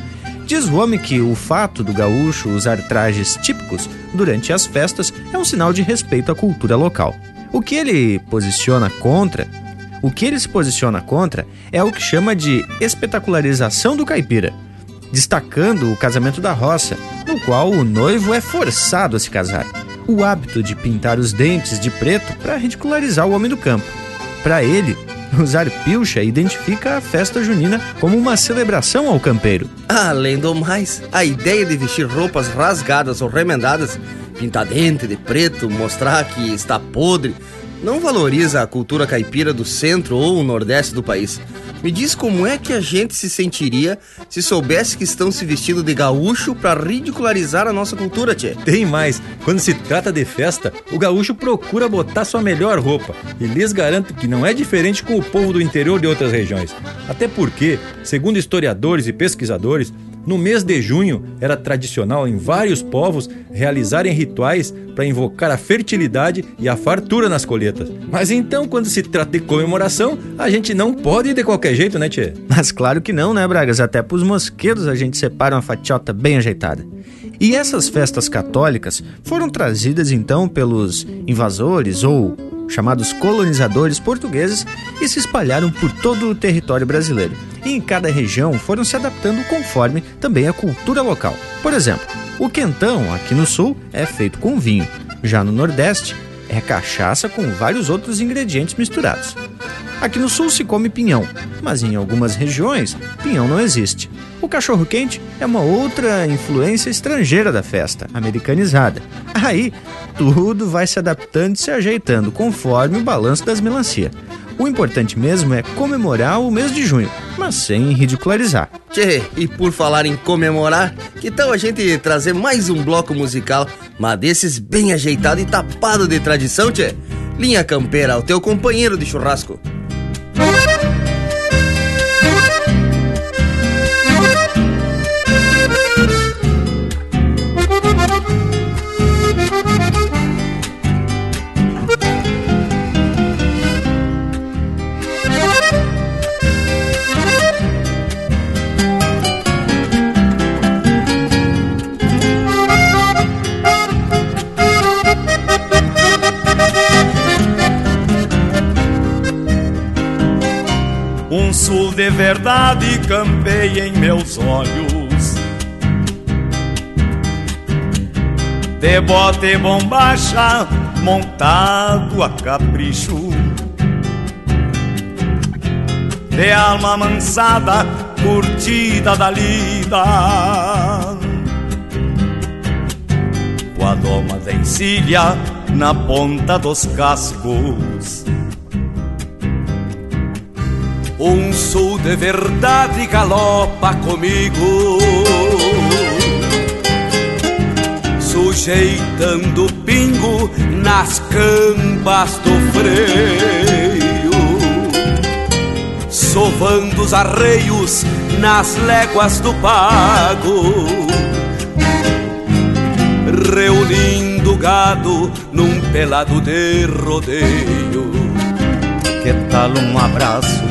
Diz o homem que o fato do gaúcho usar trajes típicos durante as festas é um sinal de respeito à cultura local. O que ele posiciona contra, o que ele se posiciona contra é o que chama de espetacularização do caipira, destacando o casamento da roça, no qual o noivo é forçado a se casar. O hábito de pintar os dentes de preto para ridicularizar o homem do campo. Para ele, usar pilcha identifica a festa junina como uma celebração ao campeiro. Além do mais, a ideia de vestir roupas rasgadas ou remendadas, pintar dente de preto, mostrar que está podre, não valoriza a cultura caipira do centro ou nordeste do país. Me diz como é que a gente se sentiria se soubesse que estão se vestindo de gaúcho para ridicularizar a nossa cultura, tchê. Tem mais, quando se trata de festa, o gaúcho procura botar sua melhor roupa e lhes garanto que não é diferente com o povo do interior de outras regiões. Até porque, segundo historiadores e pesquisadores, no mês de junho era tradicional em vários povos realizarem rituais para invocar a fertilidade e a fartura nas colheitas. Mas então, quando se trata de comemoração, a gente não pode ir de qualquer jeito, né, Tchê? Mas claro que não, né, Bragas? Até pros mosquedos a gente separa uma fatiota bem ajeitada. E essas festas católicas foram trazidas então pelos invasores ou chamados colonizadores portugueses e se espalharam por todo o território brasileiro. E em cada região foram se adaptando conforme também a cultura local. Por exemplo, o quentão aqui no sul é feito com vinho, já no nordeste é cachaça com vários outros ingredientes misturados. Aqui no sul se come pinhão, mas em algumas regiões pinhão não existe. O cachorro quente é uma outra influência estrangeira da festa, americanizada. Aí tudo vai se adaptando e se ajeitando conforme o balanço das melancia. O importante mesmo é comemorar o mês de junho, mas sem ridicularizar. Tchê, e por falar em comemorar, que tal a gente trazer mais um bloco musical, mas desses bem ajeitado e tapado de tradição, tchê? Linha Campeira, o teu companheiro de churrasco. De verdade campeia em meus olhos. De bote bombacha, montado a capricho. De alma mansada, curtida da lida. Com a doma da encilha na ponta dos cascos. Um sul de verdade galopa comigo, sujeitando pingo nas cambas do freio, sovando os arreios nas léguas do pago, reunindo gado num pelado de rodeio. Que tal um abraço,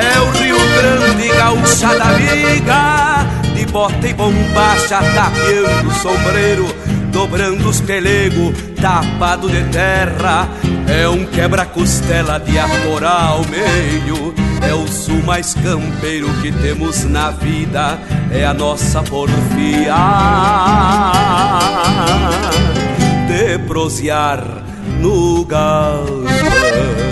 É o Rio Grande, gaúcha da amiga, de bota e bombacha, tapeando o sombreiro, dobrando os pelego, tapado de terra. É um quebra-costela de atorar ao meio. É o sul mais campeiro que temos na vida, é a nossa porfia de prosear no galpão.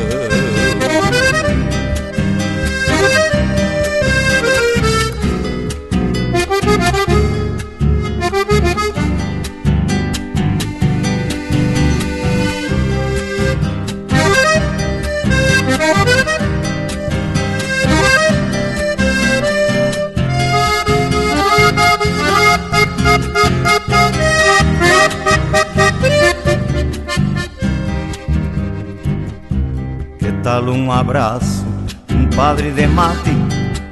Tal um abraço, um padre de mate?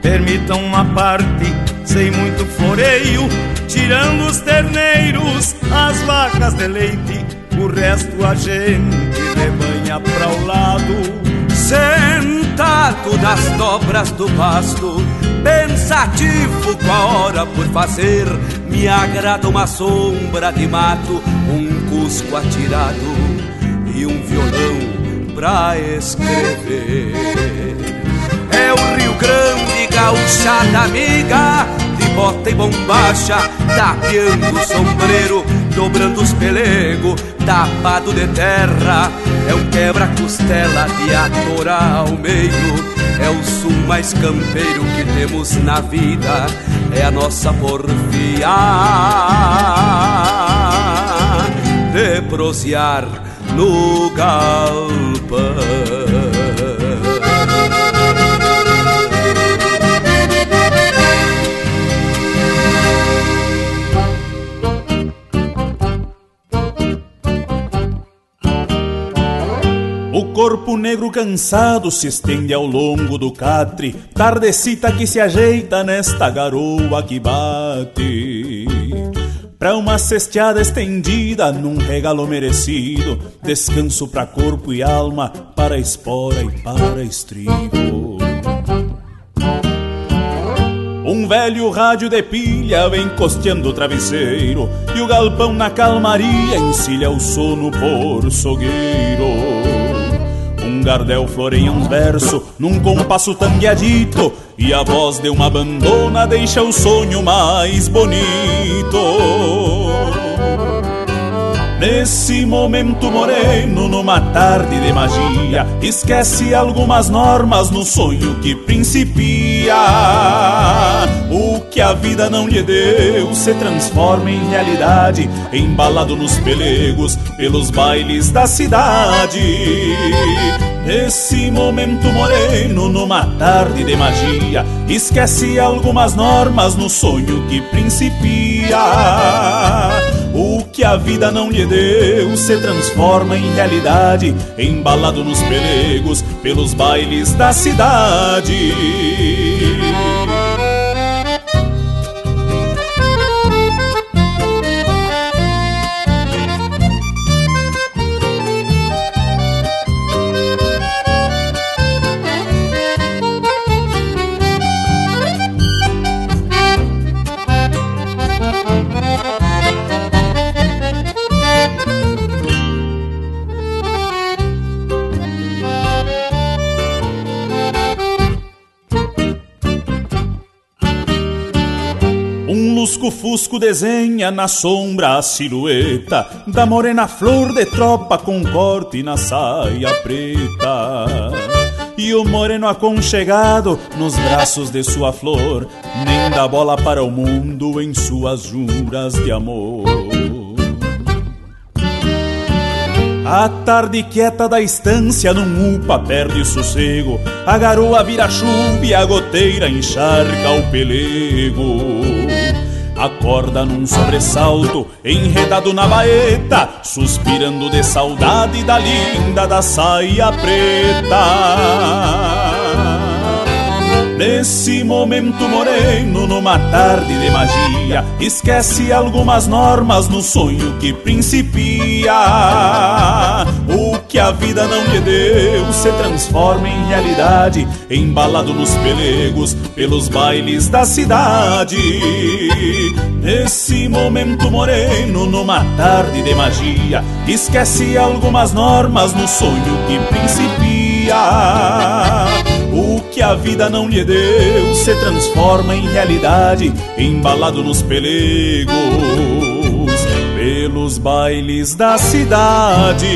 Permitam uma parte, sem muito floreio, tirando os terneiros, as vacas de leite, o resto a gente rebanha pra o lado. Sentado nas dobras do pasto, pensativo com a hora por fazer, me agrada uma sombra de mato, um cusco atirado e um violão pra escrever. É o Rio Grande, gauchada amiga, de bota e bombacha, tapeando o sombreiro, dobrando os pelego, tapado de terra. É um quebra-costela de atorar ao meio. É o sul mais campeiro que temos na vida, é a nossa porfia de prosear no galpão. O corpo negro cansado se estende ao longo do catre, tardecita que se ajeita nesta garoa que bate. Pra uma cesteada estendida num regalo merecido, descanso pra corpo e alma, para espora e para estribo. Um velho rádio de pilha vem costeando o travesseiro E o galpão na calmaria encilha o sono por sogueiro gardel floreia uns versos num compasso tangueadito E a voz de uma bandona deixa o sonho mais bonito Nesse momento moreno, numa tarde de magia, esquece algumas normas no sonho que principia. O que a vida não lhe deu se transforma em realidade, embalado nos pelegos pelos bailes da cidade. Nesse momento moreno, numa tarde de magia, esquece algumas normas no sonho que principia. O que a vida não lhe deu se transforma em realidade, embalado nos pelegos pelos bailes da cidade. Lusco-fusco desenha na sombra a silhueta da morena flor de tropa com corte na saia preta. E o moreno aconchegado nos braços de sua flor, nem dá bola para o mundo em suas juras de amor. A tarde quieta da estância num upa perde o sossego, a garoa vira chuva e a goteira encharca o pelego. Acorda num sobressalto, enredado na baeta, suspirando de saudade da linda da saia preta. Nesse momento moreno, numa tarde de magia, esquece algumas normas no sonho que principia. O que a vida não lhe deu se transforma em realidade, embalado nos pelegos pelos bailes da cidade. Nesse momento moreno, numa tarde de magia, esquece algumas normas no sonho que principia. Que a vida não lhe deu se transforma em realidade, embalado nos pelegos, pelos bailes da cidade.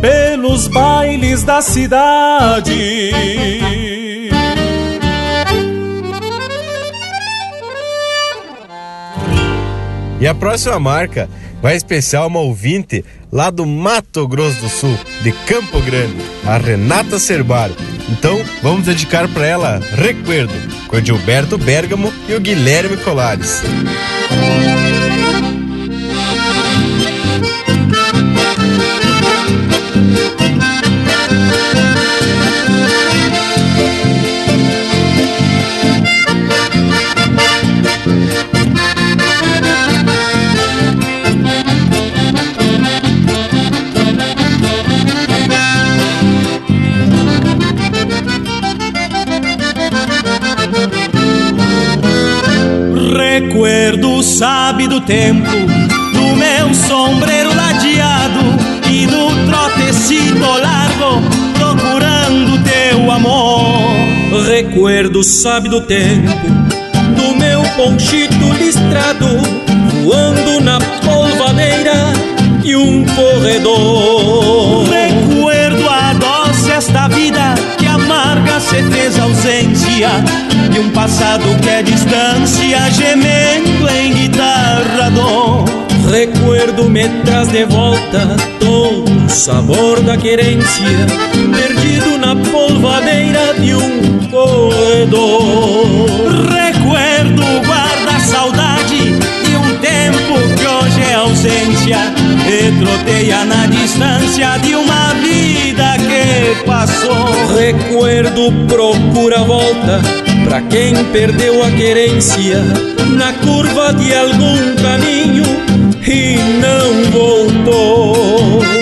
Pelos bailes da cidade. E a próxima marca vai especial uma ouvinte lá do Mato Grosso do Sul, de Campo Grande, a Renata Cerbaro. Então, vamos dedicar para ela Recuerdo, com Gilberto Bergamo e o Guilherme Colares. recuerdo sabe do tempo do meu sombreiro ladeado e do trotecito largo procurando teu amor. Recuerdo sabe do tempo do meu ponchito listrado voando na polvadeira e um corredor. Recuerdo a doce esta vida que amarga fez ausência de um passado que é distância gemendo em guitarra dor. Recuerdo me traz de volta todo o sabor da querência perdido na polvadeira de um corredor. Recuerdo guarda saudade de um tempo que hoje é ausência e troteia na distância de vida passou. Recuerdo procura volta Pra quem perdeu a querência na curva de algum caminho e não voltou.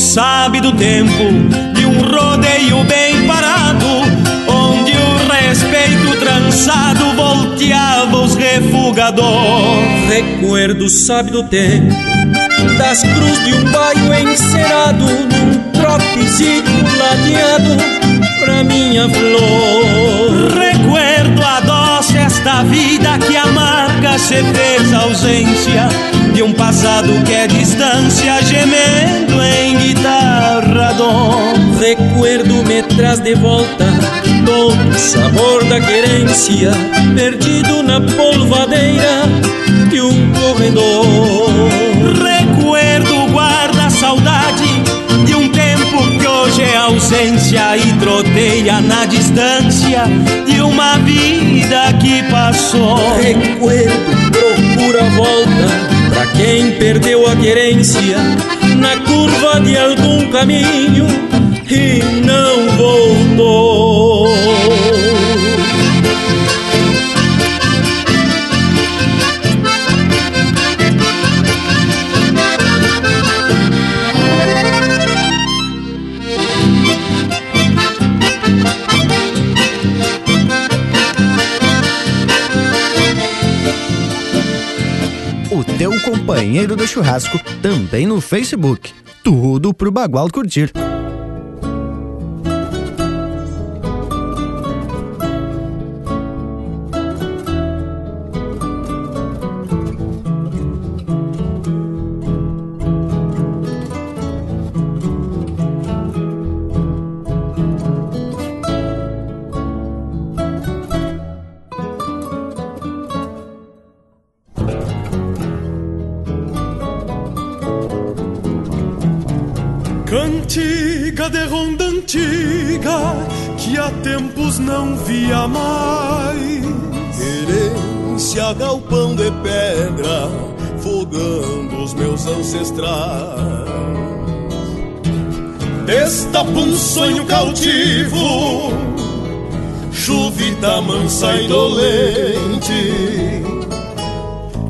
Sabe do tempo de um rodeio bem parado, onde o respeito trançado volteava os refugador. Recuerdo sabe do tempo das cruz de um baio encerado num trotezinho ladeado pra minha flor. Recuerdo a doce esta vida que amarga fez ausência de um passado que é distância gemendo em guitarra dom. Recuerdo me traz de volta todo o sabor da querência perdido na polvadeira de um corredor. Ausência e troteia na distância de uma vida que passou. Recuerdo procura volta pra quem perdeu a querência na curva de algum caminho e não voltou. Companheiro do churrasco também no Facebook. Tudo pro Bagual curtir. Sonho cautivo, chuvita mansa e dolente,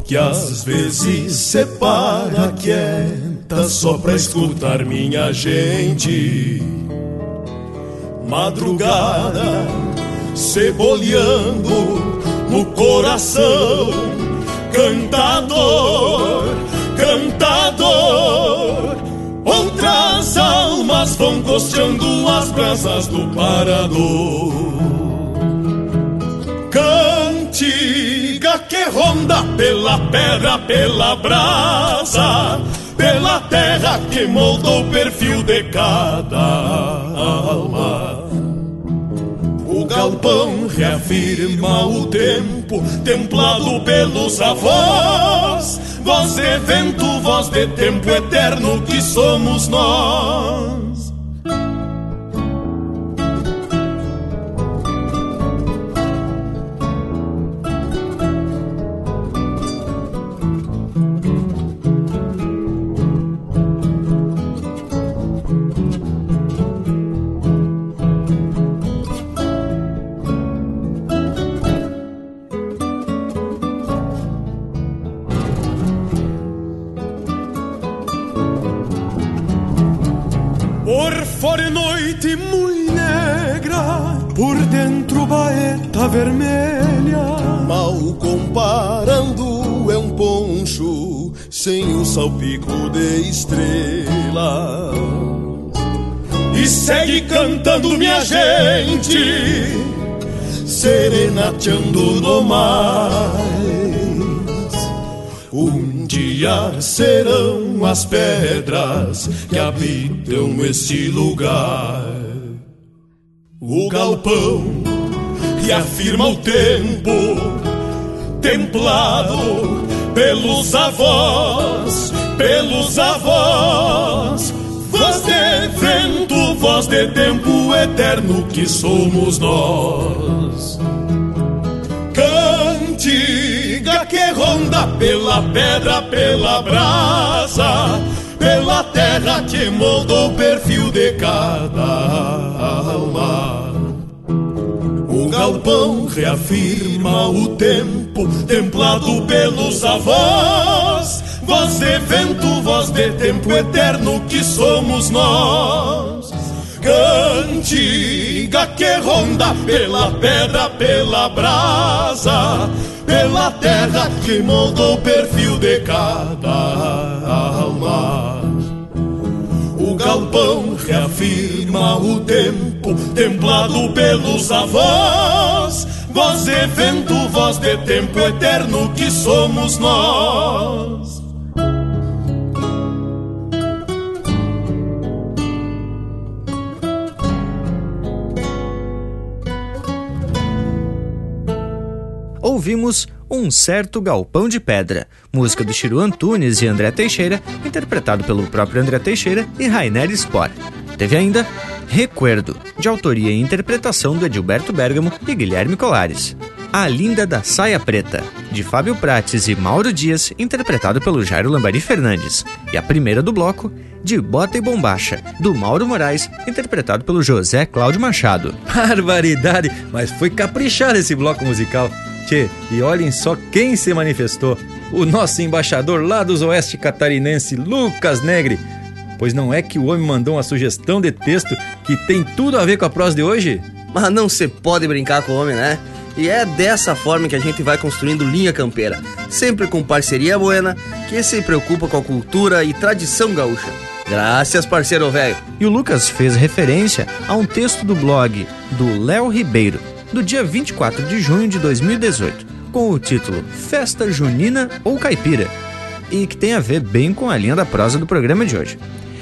que às vezes separa quieta só pra escutar minha gente. Madrugada ceboleando no coração, cantador, cantador. Outras almas vão costeando as brasas do parador. Cantiga que ronda pela pedra, pela brasa, pela terra que moldou o perfil de cada alma. O galpão reafirma o tempo, templado pelos avós. Voz de vento, voz de tempo eterno que somos nós. Salpico de estrela. E segue cantando minha gente, serenateando no mais. Um dia serão as pedras que habitam este lugar. O galpão reafirma o tempo, templado pelos avós, pelos avós. Voz de vento, voz de tempo eterno que somos nós. Cantiga que ronda pela pedra, pela brasa, pela terra que moldou o perfil de cada alma. Galpão reafirma o tempo, templado pelos avós. Voz de vento, voz de tempo eterno que somos nós. Cantiga que ronda pela pedra, pela brasa, pela terra que moldou o perfil de cada alma galpão reafirma o tempo, templado pelos avós. Voz de vento, voz de tempo eterno que somos nós. Ouvimos um Certo Galpão de Pedra, música do Chiru Antunes e André Teixeira, interpretado pelo próprio André Teixeira e Rainer Spor. Teve ainda Recuerdo, de autoria e interpretação do Edilberto Bergamo e Guilherme Colares. A Linda da Saia Preta, de Fábio Prates e Mauro Dias, interpretado pelo Jairo Lambari Fernandes. E a primeira do bloco, de Bota e Bombacha, do Mauro Moraes, interpretado pelo José Cláudio Machado. Barbaridade! Mas foi caprichado esse bloco musical. Tchê, e olhem só quem se manifestou. O nosso embaixador lá dos Oeste Catarinense, Lucas Negre. Pois não é que o homem mandou uma sugestão de texto que tem tudo a ver com a prosa de hoje? Mas não se pode brincar com o homem, né? E é dessa forma que a gente vai construindo linha campeira, sempre com parceria buena, que se preocupa com a cultura e tradição gaúcha. Graças, parceiro velho. E o Lucas fez referência a um texto do blog do Léo Ribeiro, do dia 24 de junho de 2018, com o título Festa Junina ou Caipira, e que tem a ver bem com a linha da prosa do programa de hoje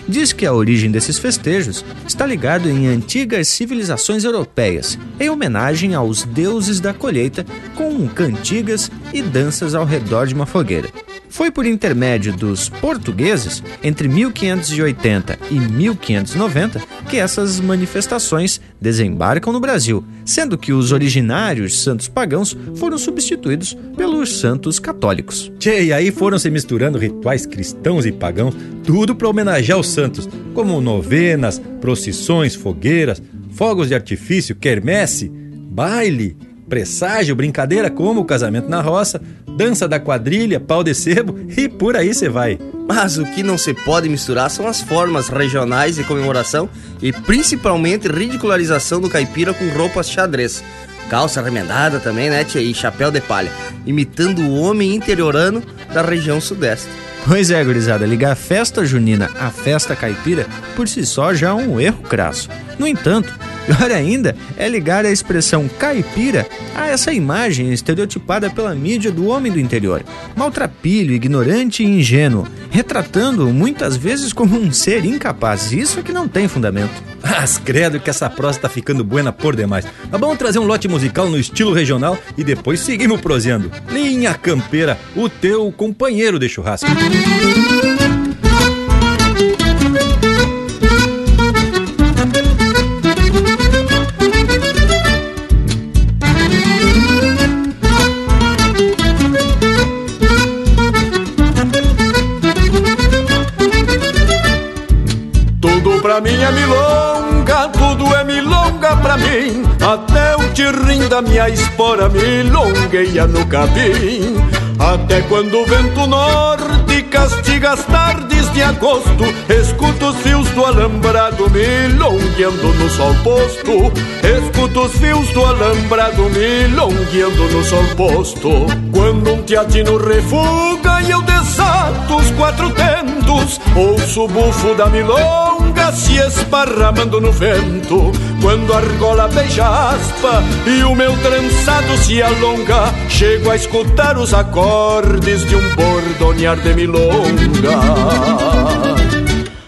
diz que a origem desses festejos está ligado em antigas civilizações europeias, em homenagem aos deuses da colheita, com cantigas e danças ao redor de uma fogueira. Foi por intermédio dos portugueses, entre 1580 e 1590, que essas manifestações desembarcam no Brasil, sendo que os originários santos pagãos foram substituídos pelos santos católicos. Tchê, e aí foram se misturando rituais cristãos e pagãos, tudo para homenagear os santos, como novenas, procissões, fogueiras, fogos de artifício, quermesse, baile, presságio, brincadeira como o casamento na roça, dança da quadrilha, pau de sebo e por aí você vai. Mas o que não se pode misturar são as formas regionais de comemoração e principalmente ridicularização do caipira com roupas xadrez. Calça remendada também, né, tia? E chapéu de palha, imitando o homem interiorano da região sudeste. Pois é, gurizada, ligar a festa junina à festa caipira por si só já é um erro crasso. No entanto, Pior ainda é ligar a expressão caipira a essa imagem estereotipada pela mídia do homem do interior, maltrapilho, ignorante e ingênuo, retratando-o muitas vezes como um ser incapaz. Isso é que não tem fundamento. Mas credo que essa prosa tá ficando buena por demais. Mas vamos trazer um lote musical no estilo regional e depois seguimos prosendo. Linha Campeira, o teu companheiro de churrasco. Até o tirrim da minha espora milongueia no capim. Até quando o vento norte castiga as tardes de agosto, escuto os fios do alambrado milongueando no sol posto. Escuto os fios do alambrado milongueando no sol posto. Quando um teatino refuga e eu desato os quatro tentos, ouço o bufo da milonga se esparramando no vento. Quando a argola beija aspa e o meu trançado se alonga, chego a escutar os acordes de um bordonear de milonga.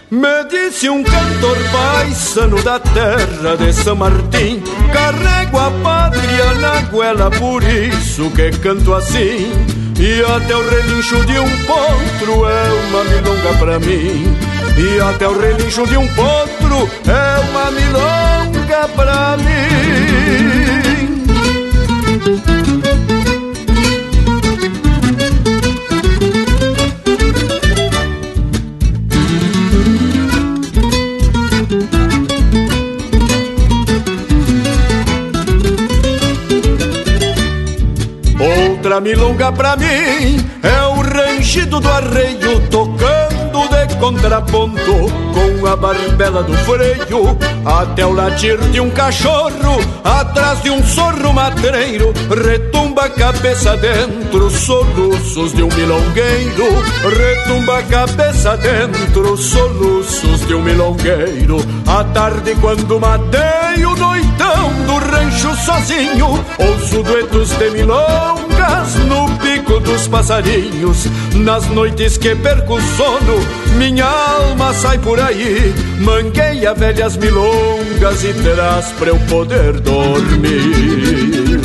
Me disse um cantor paisano da terra de São Martim Carrego a pátria na goela, por isso que canto assim. E até o relincho de um potro é uma milonga pra mim. E até o relincho de um potro é uma milonga pra mim Outra milonga pra mim é o rangido do arreio tocando de contraponto com a barbela do freio até o latir de um cachorro atrás de um sorro matreiro retumba a cabeça dentro soluços de um milongueiro retumba a cabeça dentro soluços de um milongueiro. À tarde quando mateio noitão do rancho sozinho ouço duetos de no pico dos passarinhos nas noites que perco o sono minha alma sai por aí mangueia velhas milongas e traz pra eu poder dormir.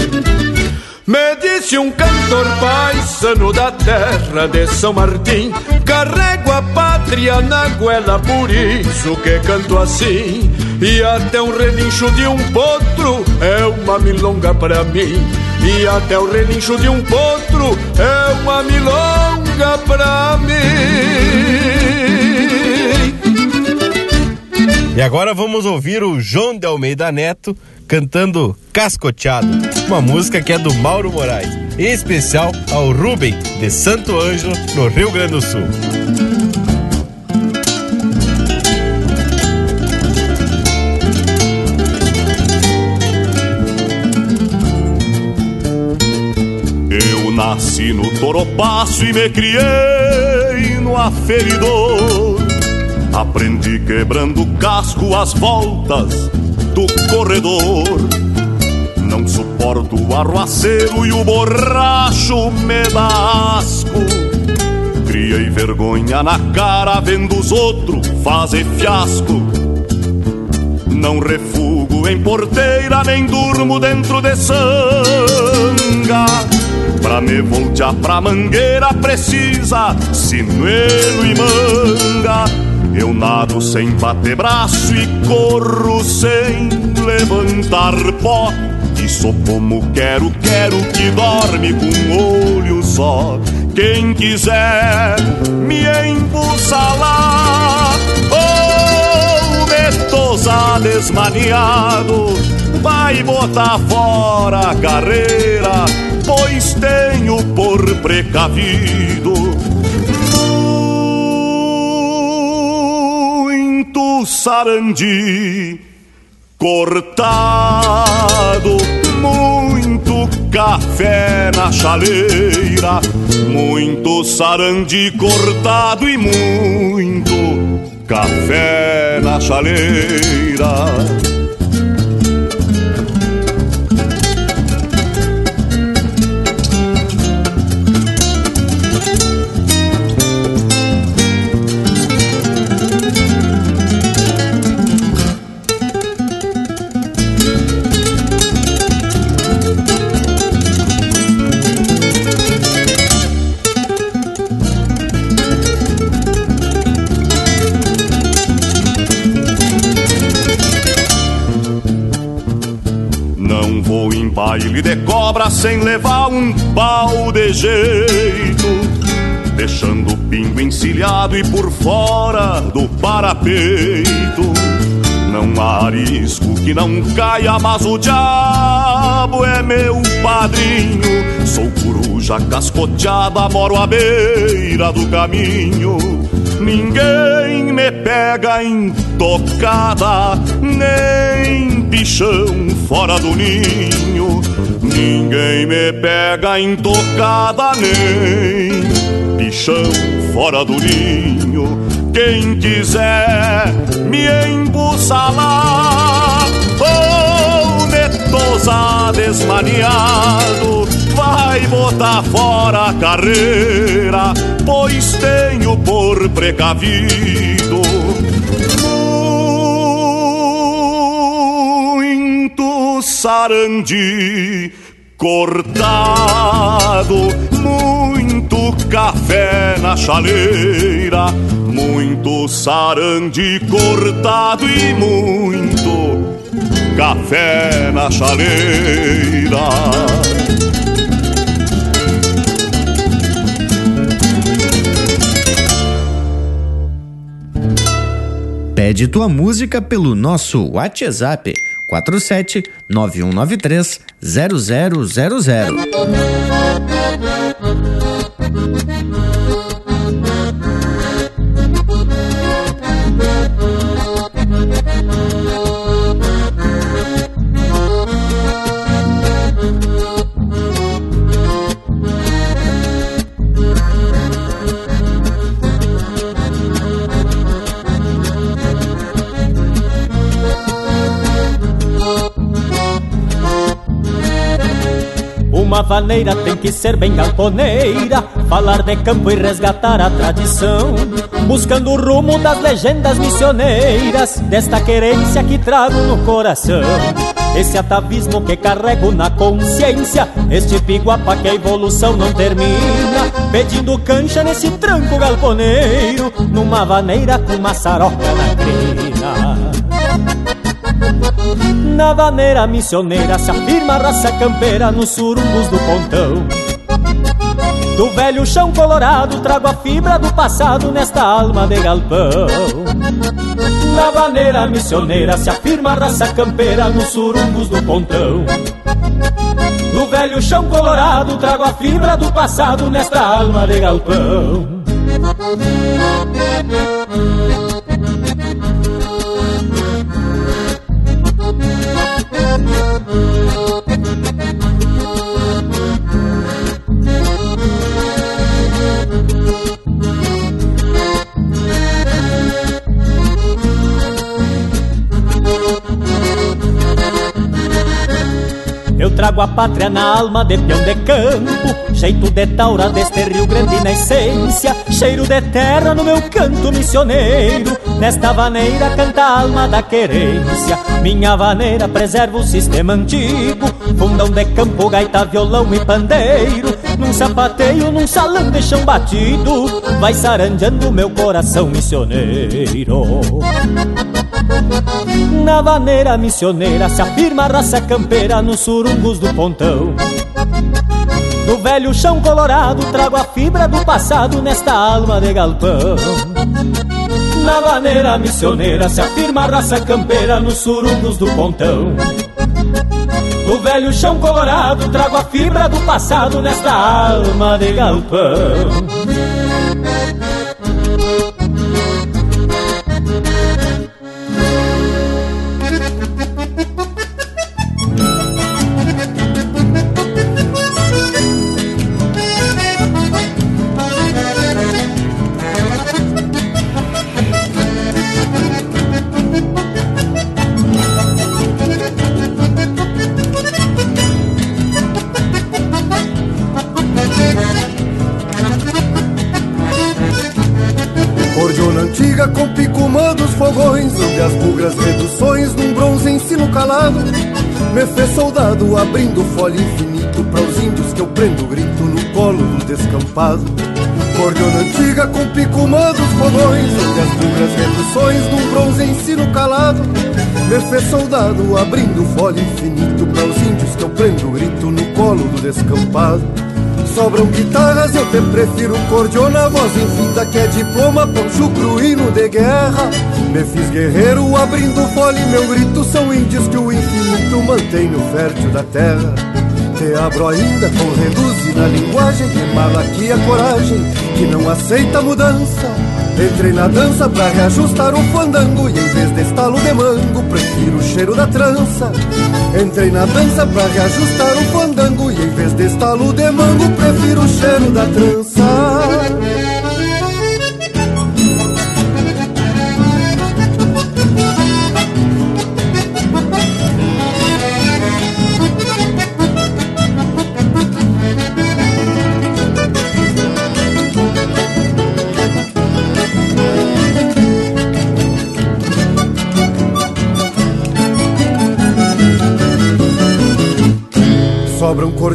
Me disse um cantor paisano da terra de São Martim Carrego a pátria na goela, por isso que canto assim. E até um relincho de um potro é uma milonga pra mim E até o relincho de um potro é uma milonga pra mim E agora vamos ouvir o João de Almeida Neto cantando Cascoteado, uma música que é do Mauro Moraes, em especial ao Rubem de Santo Ângelo, no Rio Grande do Sul. Nasci no Toropaço e me criei no aferidor Aprendi quebrando casco as voltas do corredor. Não suporto o arruaceiro e o borracho me dá asco. Criei vergonha na cara vendo os outros fazer fiasco. Não refugo em porteira, nem durmo dentro de sanga. Pra me voltear pra mangueira precisa sinuelo e manga. Eu nado sem bater braço e corro sem levantar pó. E sou como quero, quero que dorme com olho só. Quem quiser me embussalar ou me tosar desmaniado, vai botar fora a carreira, pois tenho por precavido sarandi cortado, muito café na chaleira, muito sarandi cortado e muito café na chaleira. Sem levar um pau de jeito, deixando o pingo encilhado e por fora do parapeito. Não há risco que não caia, mas o diabo é meu padrinho. Sou coruja cascoteada, moro à beira do caminho. Ninguém me pega em tocada, nem bichão fora do ninho. Ninguém me pega em tocada, nem bichão fora do ninho. Quem quiser me embussalar ou me tosar desmaniado, vai botar fora a carreira, pois tenho por precavido sarandi cortado, muito café na chaleira, muito sarandi cortado e muito café na chaleira. Pede tua música pelo nosso WhatsApp 47 9193 0000. Vaneira tem que ser bem galponeira, falar de campo e resgatar a tradição, buscando o rumo das legendas missioneiras, desta querência que trago no coração. esse atavismo que carrego na consciência, este piguapa que a evolução não termina, pedindo cancha nesse tranco galponeiro, numa vaneira com maçaroca na crina. Na vaneira missioneira se afirma a raça campeira nos surungos do pontão. Do velho chão colorado trago a fibra do passado nesta alma de galpão. Na vaneira missioneira se afirma a raça campeira nos surungos do pontão. Do velho chão colorado trago a fibra do passado nesta alma de galpão. Trago a pátria na alma de peão de campo Jeito de taura deste Rio Grande na essência Cheiro de terra no meu canto missioneiro. Nesta vaneira canta a alma da querência Minha vaneira preserva o sistema antigo. Fundão de campo, gaita, violão e pandeiro Num sapateio, num salão de chão batido Vai saranjando meu coração missioneiro na vaneira missioneira se afirma a raça campeira nos surungos do pontão. Do velho chão colorado trago a fibra do passado nesta alma de galpão. Na vaneira missioneira se afirma a raça campeira nos surungos do pontão. Do velho chão colorado trago a fibra do passado nesta alma de galpão. Abrindo folha infinito Para os índios que eu prendo grito no colo do descampado. Cordiona antiga com picumã dos fogões Onde as bugras reduções num bronze ensino calado. Me soldado abrindo folha infinito Para os índios que eu prendo grito no colo do descampado. Sobram guitarras, eu te prefiro cordiona Voz infinda que é diploma, poncho cruíno de guerra Me fiz guerreiro abrindo fole Meu grito são índios que o infinito mantém no fértil da terra. Te abro ainda com reduze na linguagem Que malaquia a coragem, que não aceita mudança. Entrei na dança pra reajustar o fandango E em vez de estalo de mango, prefiro o cheiro da trança. Entrei na dança pra reajustar o fandango E em vez de estalo de mango, prefiro o cheiro da trança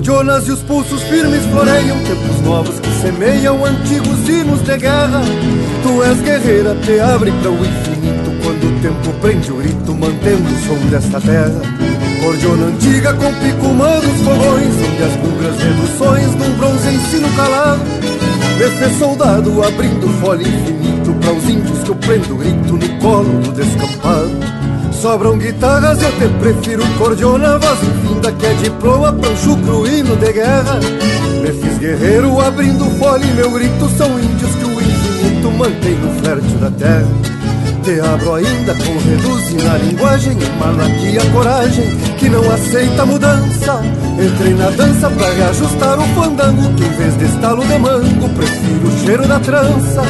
cordionas e os pulsos firmes floreiam Tempos novos que semeiam antigos hinos de guerra. Tu és guerreira, te abre para o infinito. Quando o tempo prende o grito, mantendo o som desta terra. Cordiona antiga com picumã dos fogões Onde as bugras reduções num bronze ensino calado fez soldado abrindo folha infinito Para os índios que eu prendo grito no colo do descampado. Sobram guitarras, eu te prefiro cordiona Voz infinda que é diploma, pancho cruíno de guerra. Me fiz guerreiro abrindo folha e meu grito São índios que o infinito mantém no fértil da terra. Te abro ainda com reduze na linguagem Emana aqui a coragem que não aceita mudança. Entrei na dança pra reajustar o fandango Que em vez de estalo de mango Prefiro o cheiro da trança.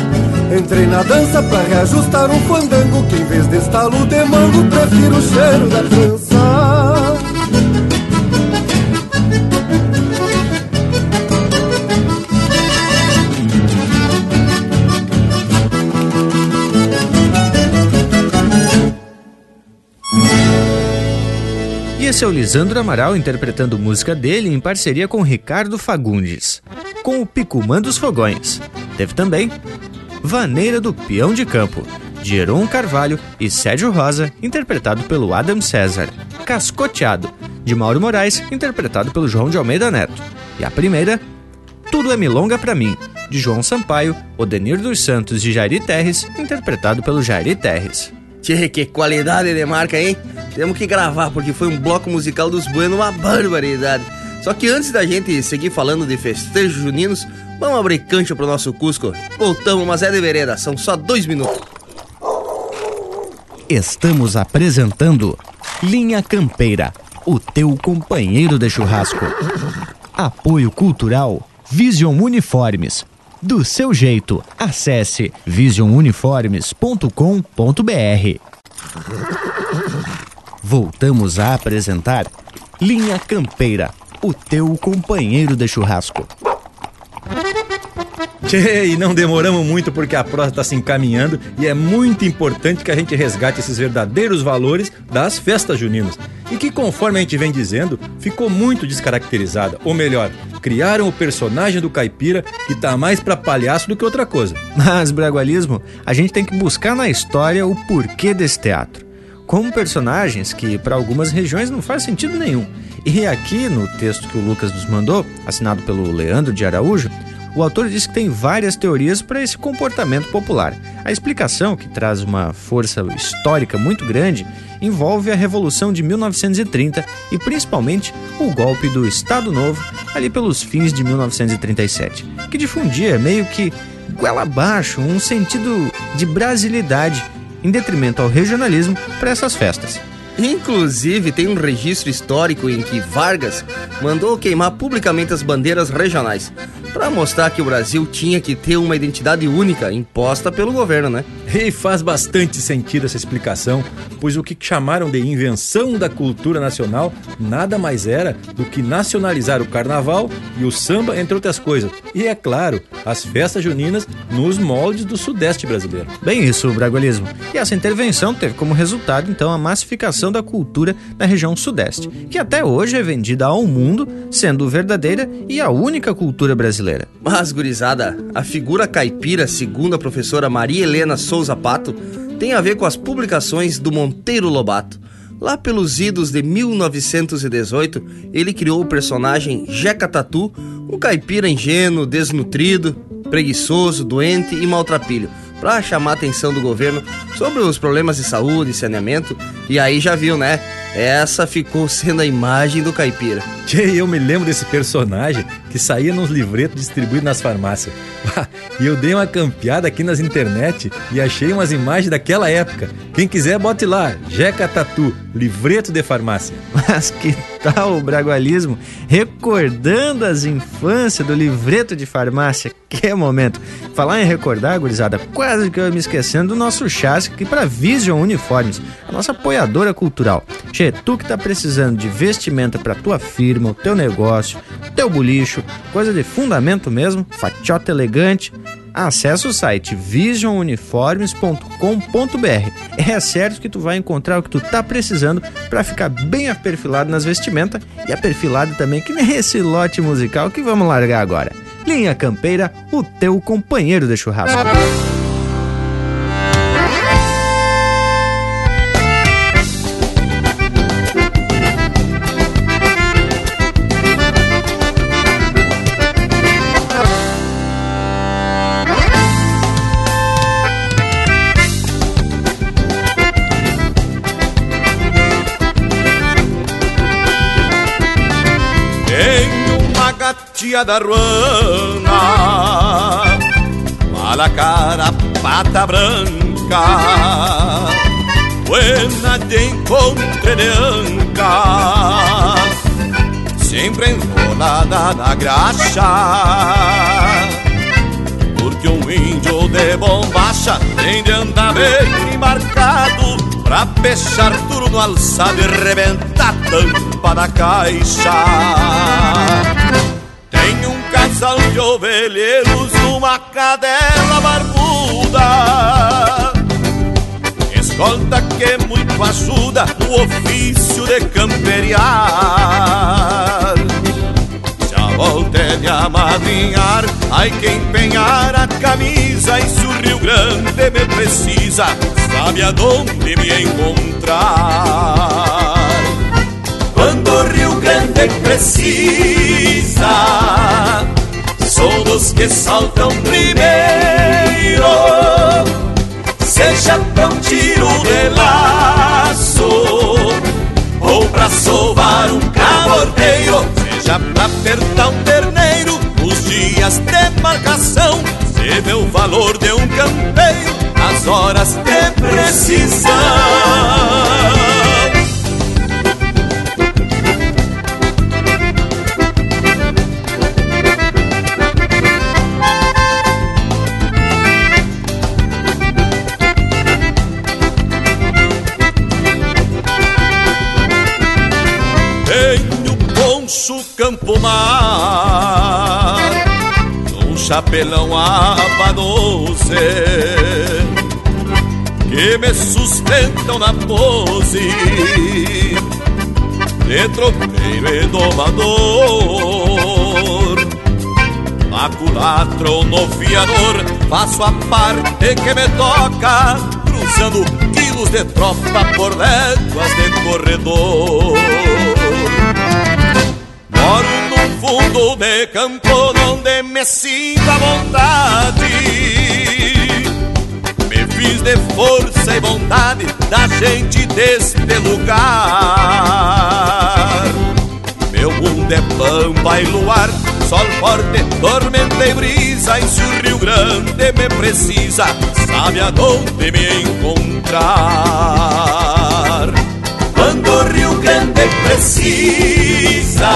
Entrei na dança pra reajustar o fandango Que em vez de estalo de mango Prefiro o cheiro da trança Esse é o Lisandro Amaral interpretando música dele em parceria com Ricardo Fagundes, com o Picumã dos Fogões. Teve também Vaneira do Peão de Campo, de Heron Carvalho e Sérgio Rosa, interpretado pelo Adam César. Cascoteado, de Mauro Moraes, interpretado pelo João de Almeida Neto. E a primeira, Tudo é Milonga pra mim, de João Sampaio, Odenir dos Santos e Jairi Terres, interpretado pelo Jairi Terres. Tchê, que qualidade de marca, hein? Temos que gravar, porque foi um bloco musical dos Bueno, uma barbaridade. Só que antes da gente seguir falando de festejos juninos, vamos abrir cancha pro nosso Cusco. Voltamos, mas é de vereda, são só dois minutos. Estamos apresentando Linha Campeira, o teu companheiro de churrasco. Apoio Cultural Vision Uniformes. Do seu jeito, acesse visionuniformes.com.br. Voltamos a apresentar Linha Campeira, o teu companheiro de churrasco. Tchê, e não demoramos muito porque a prosa está se encaminhando e é muito importante que a gente resgate esses verdadeiros valores das festas juninas. E que, conforme a gente vem dizendo, ficou muito descaracterizada. Ou melhor, criaram o personagem do caipira que tá mais pra palhaço do que outra coisa. Mas, bragualismo, a gente tem que buscar na história o porquê desse teatro. Como personagens que, para algumas regiões, não faz sentido nenhum. E aqui, no texto que o Lucas nos mandou, assinado pelo Leandro de Araújo, o autor diz que tem várias teorias para esse comportamento popular. A explicação, que traz uma força histórica muito grande, envolve a Revolução de 1930 e principalmente o golpe do Estado Novo, ali pelos fins de 1937, que difundia meio que goela abaixo um sentido de brasilidade em detrimento ao regionalismo para essas festas. Inclusive, tem um registro histórico em que Vargas mandou queimar publicamente as bandeiras regionais, para mostrar que o Brasil tinha que ter uma identidade única imposta pelo governo, né? E faz bastante sentido essa explicação, pois o que chamaram de invenção da cultura nacional nada mais era do que nacionalizar o carnaval e o samba, entre outras coisas. E é claro, as festas juninas nos moldes do sudeste brasileiro. Bem isso, o bragualismo. E essa intervenção teve como resultado, então, a massificação da cultura na região sudeste, que até hoje é vendida ao mundo, sendo verdadeira e a única cultura brasileira brasileira. Mas, gurizada, a figura caipira, segundo a professora Maria Helena Souza Pato, tem a ver com as publicações do Monteiro Lobato. Lá pelos idos de 1918, ele criou o personagem Jeca Tatu, um caipira ingênuo, desnutrido, preguiçoso, doente e maltrapilho, para chamar a atenção do governo sobre os problemas de saúde e saneamento. E aí já viu, né? Essa ficou sendo a imagem do caipira. Tchê, eu me lembro desse personagem que saía nos livretos distribuídos nas farmácias. E eu dei uma campeada aqui nas internet e achei umas imagens daquela época. Quem quiser, bote lá, Jeca Tatu, livreto de farmácia. Mas que tal o bragualismo recordando as infâncias do livreto de farmácia? Que momento! Falar em recordar, gurizada, quase que eu ia me esquecendo do nosso chasque para Vision Uniformes, a nossa apoiadora cultural. Che, tu que tá precisando de vestimenta para tua firma, o teu negócio, teu bolicho, coisa de fundamento mesmo, fatiota elegante, acesse o site visionuniformes.com.br. É certo que tu vai encontrar o que tu tá precisando para ficar bem aperfilado nas vestimentas e aperfilado também que nem esse lote musical que vamos largar agora. Linha Campeira, o teu companheiro de churrasco. Tia da Ruana. Mala cara, pata branca. Buena de encontre de anca. Sempre enrolada na graxa. Porque um índio de bombacha Tem de andar bem marcado Pra fechar tudo no alçado E rebentar tampa da caixa casal de ovelheiros, uma cadela barbuda escolta que muito ajuda no ofício de camperiar. Volta é de amadrinhar, ai que empenhar a camisa e se o Rio Grande me precisa, sabe aonde me encontrar. Quando o Rio Grande precisa, sou dos que saltam primeiro Seja pra um tiro de laço Ou pra sovar um cabordeio Seja pra apertar um terneiro Os dias de marcação Se vê o valor de um campeiro Nas horas de precisão campo mar Um chapelão aba doce Que me sustentam na pose De tropeiro e domador. Ou no fiador Faço a parte que me toca Cruzando quilos de tropa por léguas de corredor Moro num fundo de campo onde me sinto à vontade Me fiz de força e vontade da gente deste lugar. Meu mundo é pampa e luar, sol forte, tormenta e brisa E se o Rio Grande me precisa, sabe aonde me encontrar. Quando o Rio Grande precisa.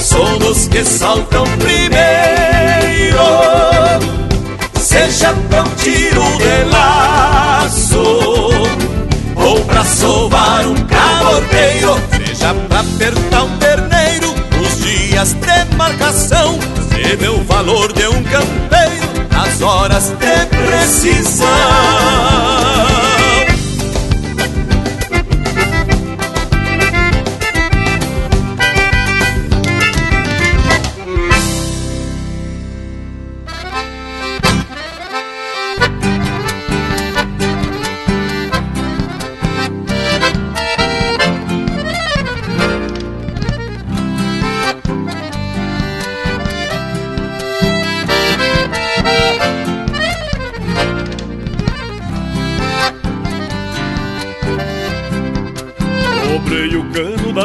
Sou dos que saltam primeiro, seja pra um tiro de laço ou pra sovar um cabordeiro, seja pra apertar um terneiro. Os dias de marcação, se vê o valor de um campeiro nas horas de precisão.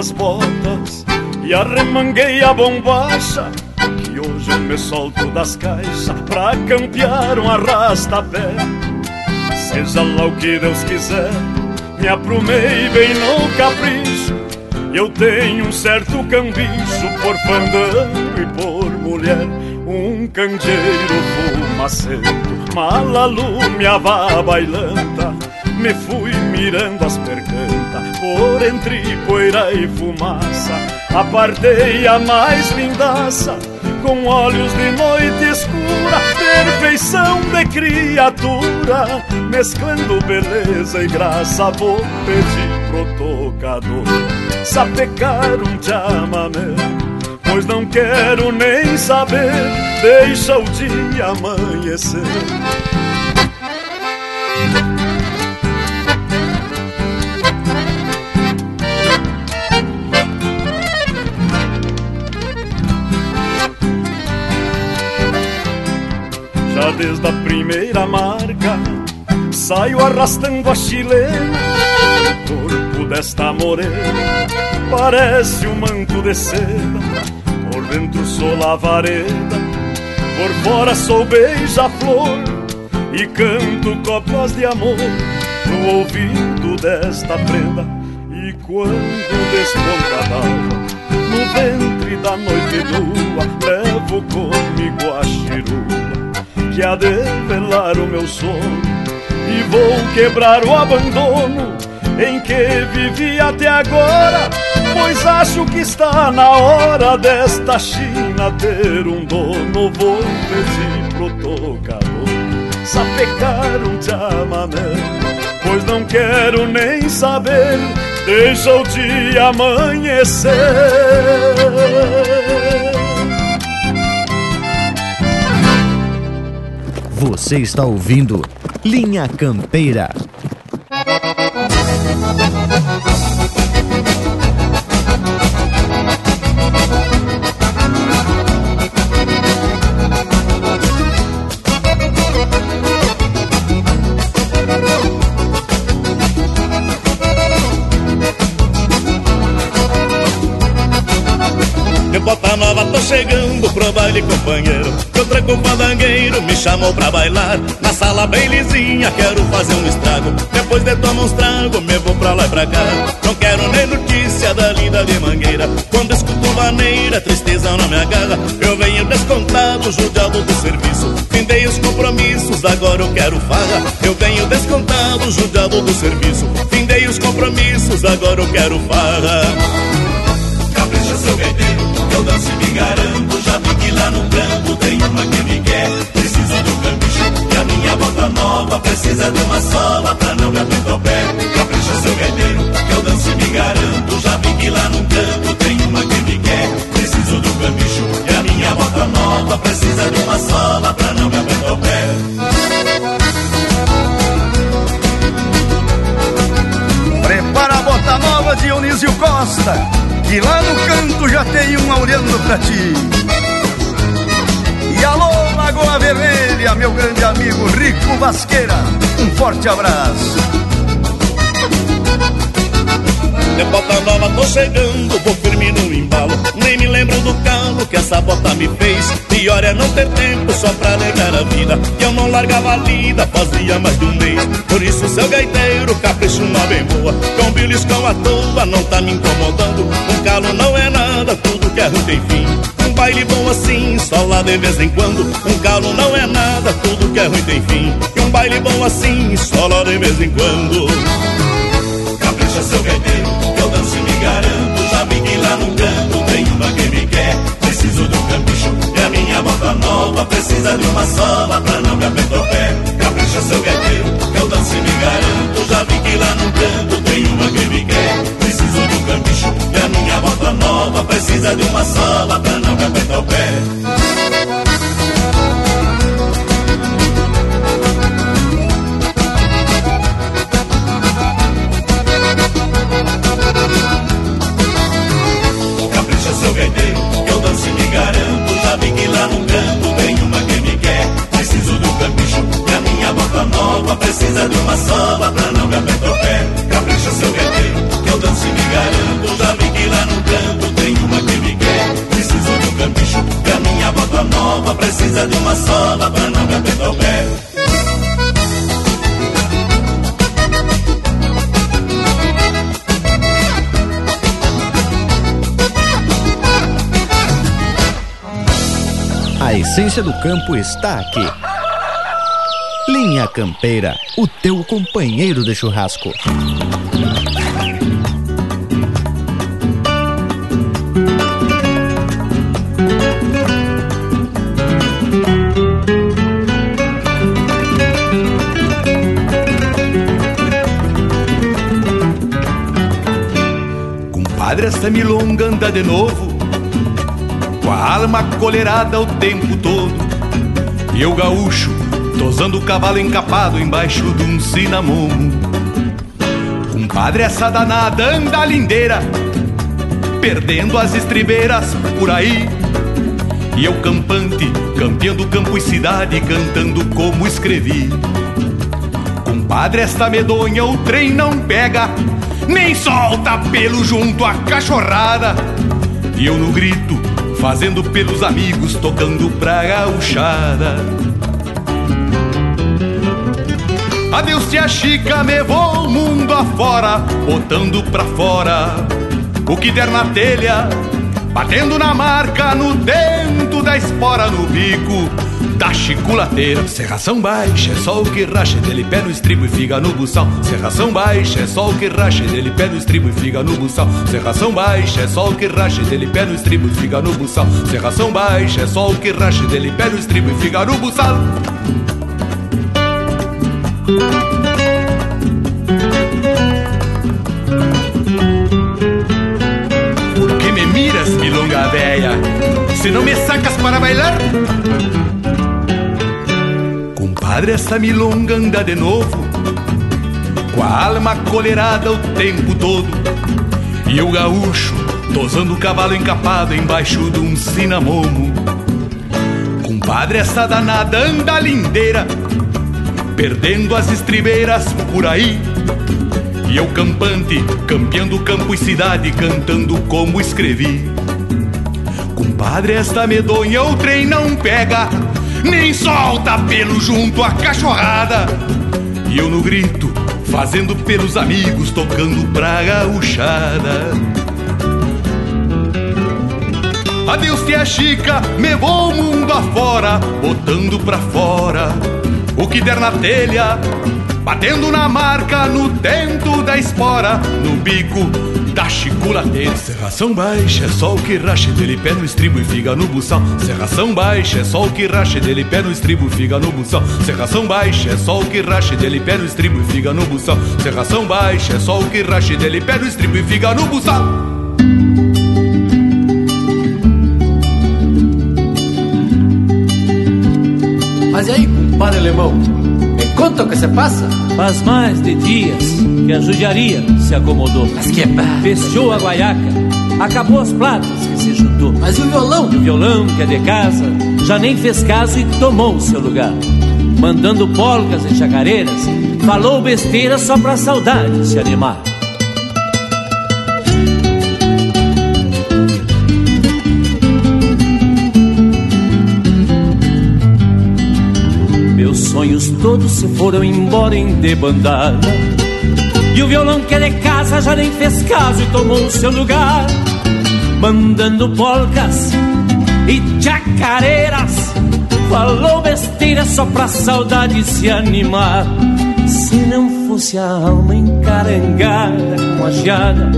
Das botas e arremanguei a bombacha que hoje eu me solto das caixas pra campear um arrasta-pé. Seja lá o que Deus quiser, me aprumei bem no capricho. Eu tenho um certo cambicho por fandango e por mulher, um candeeiro fumacento, malalume a bailanta. Me fui mirando as percantas por entre poeira e fumaça. Apartei a mais lindaça com olhos de noite escura, perfeição de criatura, mesclando beleza e graça. Vou pedir pro tocador sapecar um chamamé, pois não quero nem saber. Deixa o dia amanhecer. Desde a primeira marca Saio arrastando a chilena. O corpo desta morena Parece um manto de seda. Por dentro sou lavareda Por fora sou beija-flor. E canto coplas de amor No ouvido desta prenda. E quando desponta a alva No ventre da noite lua Levo comigo a chirua que há de velar o meu sono e vou quebrar o abandono em que vivi até agora, pois acho que está na hora desta China ter um dono. Vou pro tocador sapecar um chamamé, não quero nem saber, deixa o dia amanhecer. Você está ouvindo Linha Campeira. De bota nova tô chegando pro baile companheiro Eu tranco o fandangueiro, me chamou pra bailar. Na sala bem lisinha, quero fazer um estrago. Depois de tomar uns trago, me vou pra lá e pra cá. Não quero nem notícia da linda de mangueira. Quando escuto maneira, tristeza não me agarra. Eu venho descontado, judiado do serviço. Findei os compromissos, agora eu quero farra. Eu venho descontado, judiado do serviço. Findei os compromissos, agora eu quero farra. Capricha seu que eu danço e me garanto nova Precisa de uma sola pra não apertar o pé. Capricha seu gaiteiro, que eu danço e me garanto. Já vi que lá no campo tem uma que me quer. Preciso do cambicho, que a minha bota nova. Precisa de uma sola pra não apertar o pé. Prepara a bota nova, Dionísio Costa, que lá no canto já tem uma olhando pra ti. E alô, Lagoa Vermelha, meu grande amigo Rico Vasqueira, um forte abraço. De bota nova tô chegando, vou firme no embalo. Nem me lembro do calo que essa bota me fez. Pior é não ter tempo só pra negar a vida. Que eu não largava a lida, fazia mais de um mês. Por isso seu gaiteiro, capricho uma bem boa. Com beliscão à toa, não tá me incomodando. Um calo não é nada, tudo que é ruim tem fim baile bom assim, só lá de vez em quando. Um calo não é nada, tudo que é ruim tem fim. E um baile bom assim, só lá de vez em quando. Capricha seu gaiteiro, eu danço e me garanto. Já vi que lá no canto tem uma que me quer. Preciso do campicho e a minha bota nova. Precisa de uma sola pra não me apertar o pé. Capricha seu gaiteiro, que eu danço e me garanto Já vi que lá no canto tem uma que me quer Preciso do campicho e a minha bota nova Precisa de uma sola pra não apertar o pé a minha bota nova Precisa de uma sola pra não me apertar o pé Capricha seu gaiteiro, que eu danço e me garanto. Já vi que lá no canto tem uma que me quer. Preciso do campicho e a minha bota nova Precisa de uma sola pra não me apertar o pé A essência do campo está aqui. Linha Campeira, o teu companheiro de churrasco. Compadre, esta milonga anda de novo, com a alma colerada o tempo todo. E eu gaúcho, tosando o cavalo encapado embaixo de um cinamomo. Compadre, essa danada anda lindeira, perdendo as estribeiras por aí. E eu campante, campeando campo e cidade, cantando como escrevi. Compadre, esta medonha o trem não pega, nem solta pelo junto à cachorrada. E eu no grito, fazendo pelos amigos, tocando pra gauchada. Adeus tia Chica, me vou mundo afora, botando pra fora o que der na telha, batendo na marca, no dentro da espora, no bico da chiculateira. Serração baixa, é só o que racha dele, pé no estribo e figa no buçal. Serração baixa, é só o que racha dele, pé no estribo e figa no buçal. Serração baixa, é só o que racha dele, pé no estribo e figa no buçal. Serração baixa, é só o que racha dele, pé no estribo e figa no buçal. Se não me sacas para bailar. Compadre, essa milonga anda de novo, com a alma colerada o tempo todo. E o gaúcho tosando o cavalo encapado embaixo de um cinamomo. Compadre, essa danada anda lindeira, perdendo as estribeiras por aí. E eu campante, campeando campo e cidade, cantando como escrevi. Compadre, esta medonha o trem não pega, nem solta pelo junto a cachorrada. E eu no grito, fazendo pelos amigos, tocando pra gauchada. Adeus tia Chica, me vou mundo afora, botando pra fora o que der na telha, batendo na marca, no tento da espora, no bico da chiculateira. Serração baixa é só o que rache dele, pé no estribo e figa no buçal. Serração baixa é só o que rache dele, pé no estribo e figa no buçal. Serração baixa é só o que rache dele, pé no estribo e figa no buçal. Serração baixa é só o que rache dele, pé no estribo e figa no buçal. Mas e aí, compadre alemão? Me conta o que se passa? Faz mais de dias que a judiaria se acomodou. Mas que barra. Fechou a guaiaca, acabou as platas que se juntou. Mas e o violão? O violão, que é de casa, já nem fez caso e tomou o seu lugar. Mandando polcas e chacareiras, falou besteira só pra saudade se animar. Todos se foram embora em debandada. E o violão que é de casa já nem fez caso e tomou o seu lugar. Mandando polcas e chacareiras. Falou besteira só pra saudade se animar. Se não fosse a alma encarangada com a geada,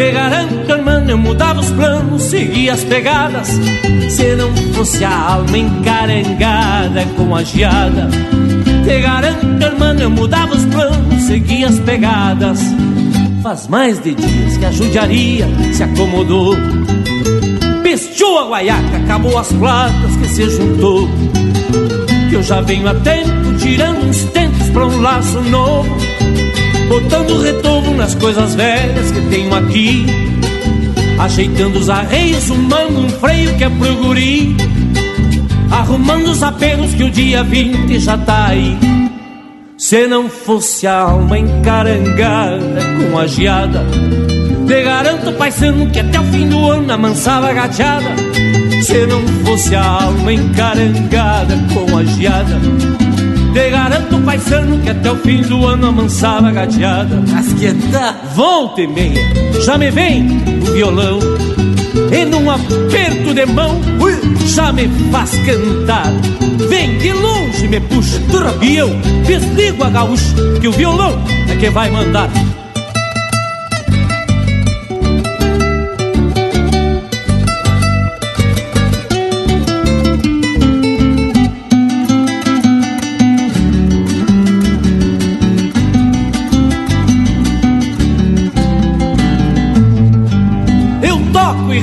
te garanto, irmão, eu mudava os planos, seguia as pegadas. Se não fosse a alma encarangada com a geada, te garanto, irmão, eu mudava os planos, seguia as pegadas. Faz mais de dias que a judiaria se acomodou. Pestou a guaiaca, acabou as platas que se juntou. Que eu já venho a tempo tirando uns tempos pra um laço novo. Botando retorno nas coisas velhas que tenho aqui. Ajeitando os arreios, um mango, um freio que é pro guri. Arrumando os apelos que o dia 20 já tá aí. Se não fosse a alma encarangada com a geada, te garanto, paisano, que até o fim do ano amansava a. Se não fosse a alma encarangada com a geada, te garanto, paisano, que até o fim do ano amansava a gateada. Mas que tá? Volta e meia, já me vem o violão. E num aperto de mão, já me faz cantar. Vem de longe, me puxa, e eu desligo a gaúcha, que o violão é que vai mandar.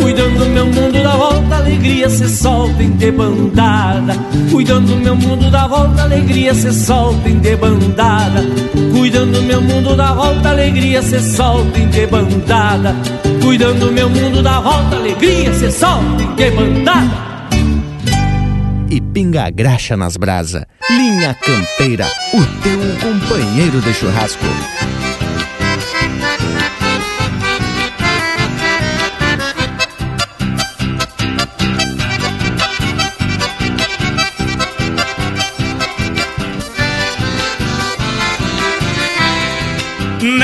Cuidando do meu mundo da volta, alegria se solta em debandada. Cuidando do meu mundo da volta, alegria se solta em debandada. Cuidando do meu mundo da volta, alegria se solta em debandada. Cuidando do meu mundo da volta, alegria se solta em debandada. E pinga a graxa nas brasa. Linha Campeira, o teu companheiro de churrasco.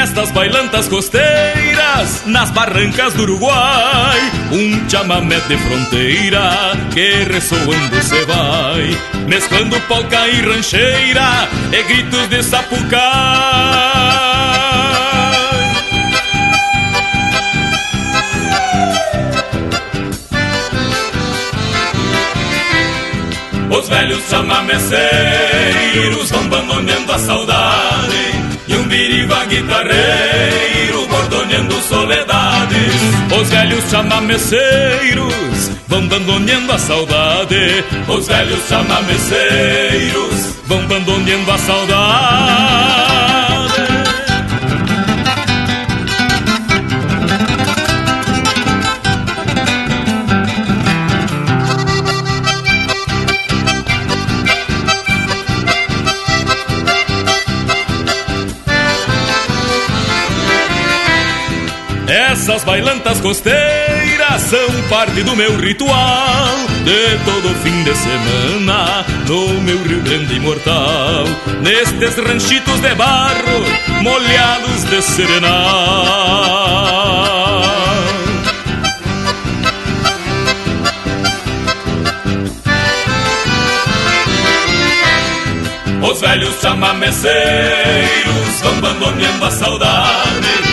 nestas bailantas costeiras, nas barrancas do Uruguai, um chamamé de fronteira que ressoando se vai, mesclando polca e rancheira e gritos de sapucai. Os velhos chamameceiros vão abandonando a saudade guitarreiro bordoneando soledades. Os velhos chamameceiros vão abandonando a saudade. Os velhos chamameceiros vão abandonando a saudade Essas bailantas costeiras são parte do meu ritual De todo fim de semana no meu Rio Grande imortal. Nestes ranchitos de barro molhados de serenal. Os velhos chamameceiros vão abandonando a saudade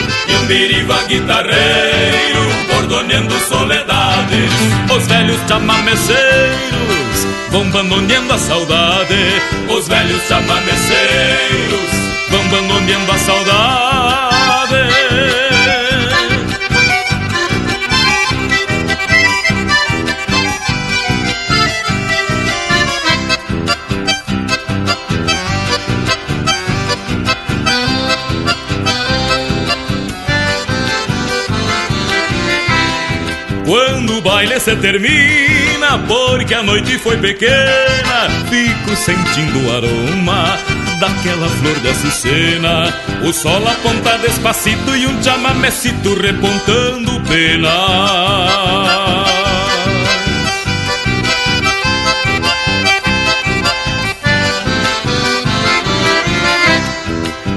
biriba guitarreiro, bordoneando soledades. Os velhos chamameceiros vão abandoneando a saudade. Os velhos chamameceiros vão abandoneando a saudade. O baile se termina, porque a noite foi pequena, fico sentindo o aroma daquela flor de açucena. O sol aponta despacito e um chamamecito repontando pena.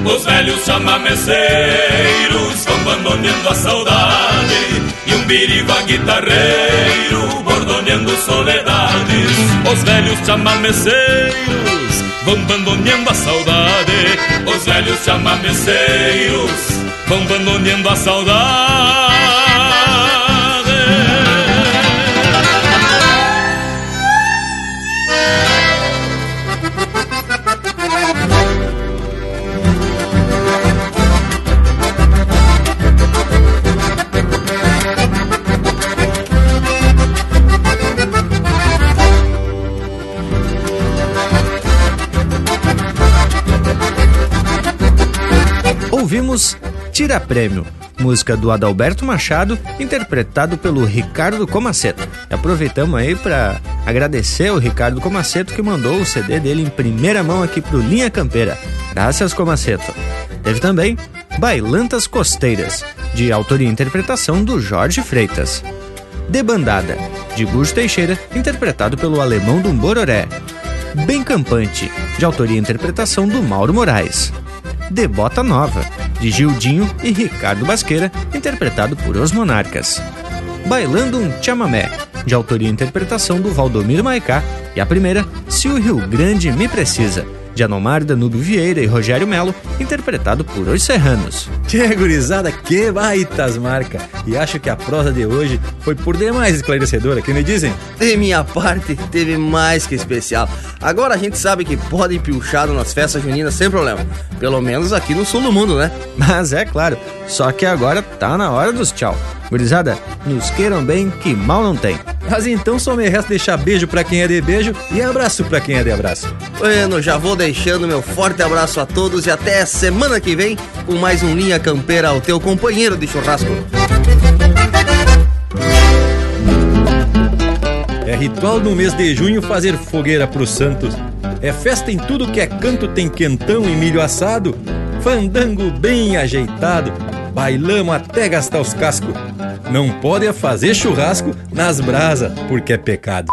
Os velhos chamameceiros vão abandonando a saudade E um biriba guitarreiro bordoneando soledades. Os velhos chamameceiros vão abandonando a saudade. Os velhos chamameceiros vão abandonando a saudade ouvimos Tira Prêmio, música do Adalberto Machado, interpretado pelo Ricardo Comaceto. Aproveitamos aí para agradecer ao Ricardo Comaceto que mandou o CD dele em primeira mão aqui pro Linha Campeira. Graças, Comaceto. Teve também Bailantas Costeiras, de autoria e interpretação do Jorge Freitas. Debandada, de Gusto Teixeira, interpretado pelo alemão do Bororé. Bem Campante, de autoria e interpretação do Mauro Moraes. De Bota Nova, de Gildinho e Ricardo Basqueira, interpretado por Os Monarcas. Bailando um Chamamé, de autoria e interpretação do Valdomiro Maicá, e a primeira, Se o Rio Grande Me Precisa, de Anomar Danúbio Vieira e Rogério Melo, interpretado por Os Serranos. Que gurizada, que baitas marca! E acho que a prosa de hoje foi por demais esclarecedora, que me dizem? De minha parte, teve mais que especial. Agora a gente sabe que pode piochar nas festas juninas sem problema. Pelo menos aqui no sul do mundo, né? Mas é claro, só que agora tá na hora dos tchau. Gurizada, nos queiram bem que mal não tem. Mas então só me resta deixar beijo para quem é de beijo e abraço para quem é de abraço. Bueno, já vou deixando meu forte abraço a todos e até semana que vem com mais um Linha Campeira ao teu companheiro de churrasco. É ritual no mês de junho fazer fogueira pros santos. É festa em tudo que é canto, tem quentão e milho assado. Fandango bem ajeitado, bailamos até gastar os cascos. Não pode fazer churrasco nas brasas, porque é pecado.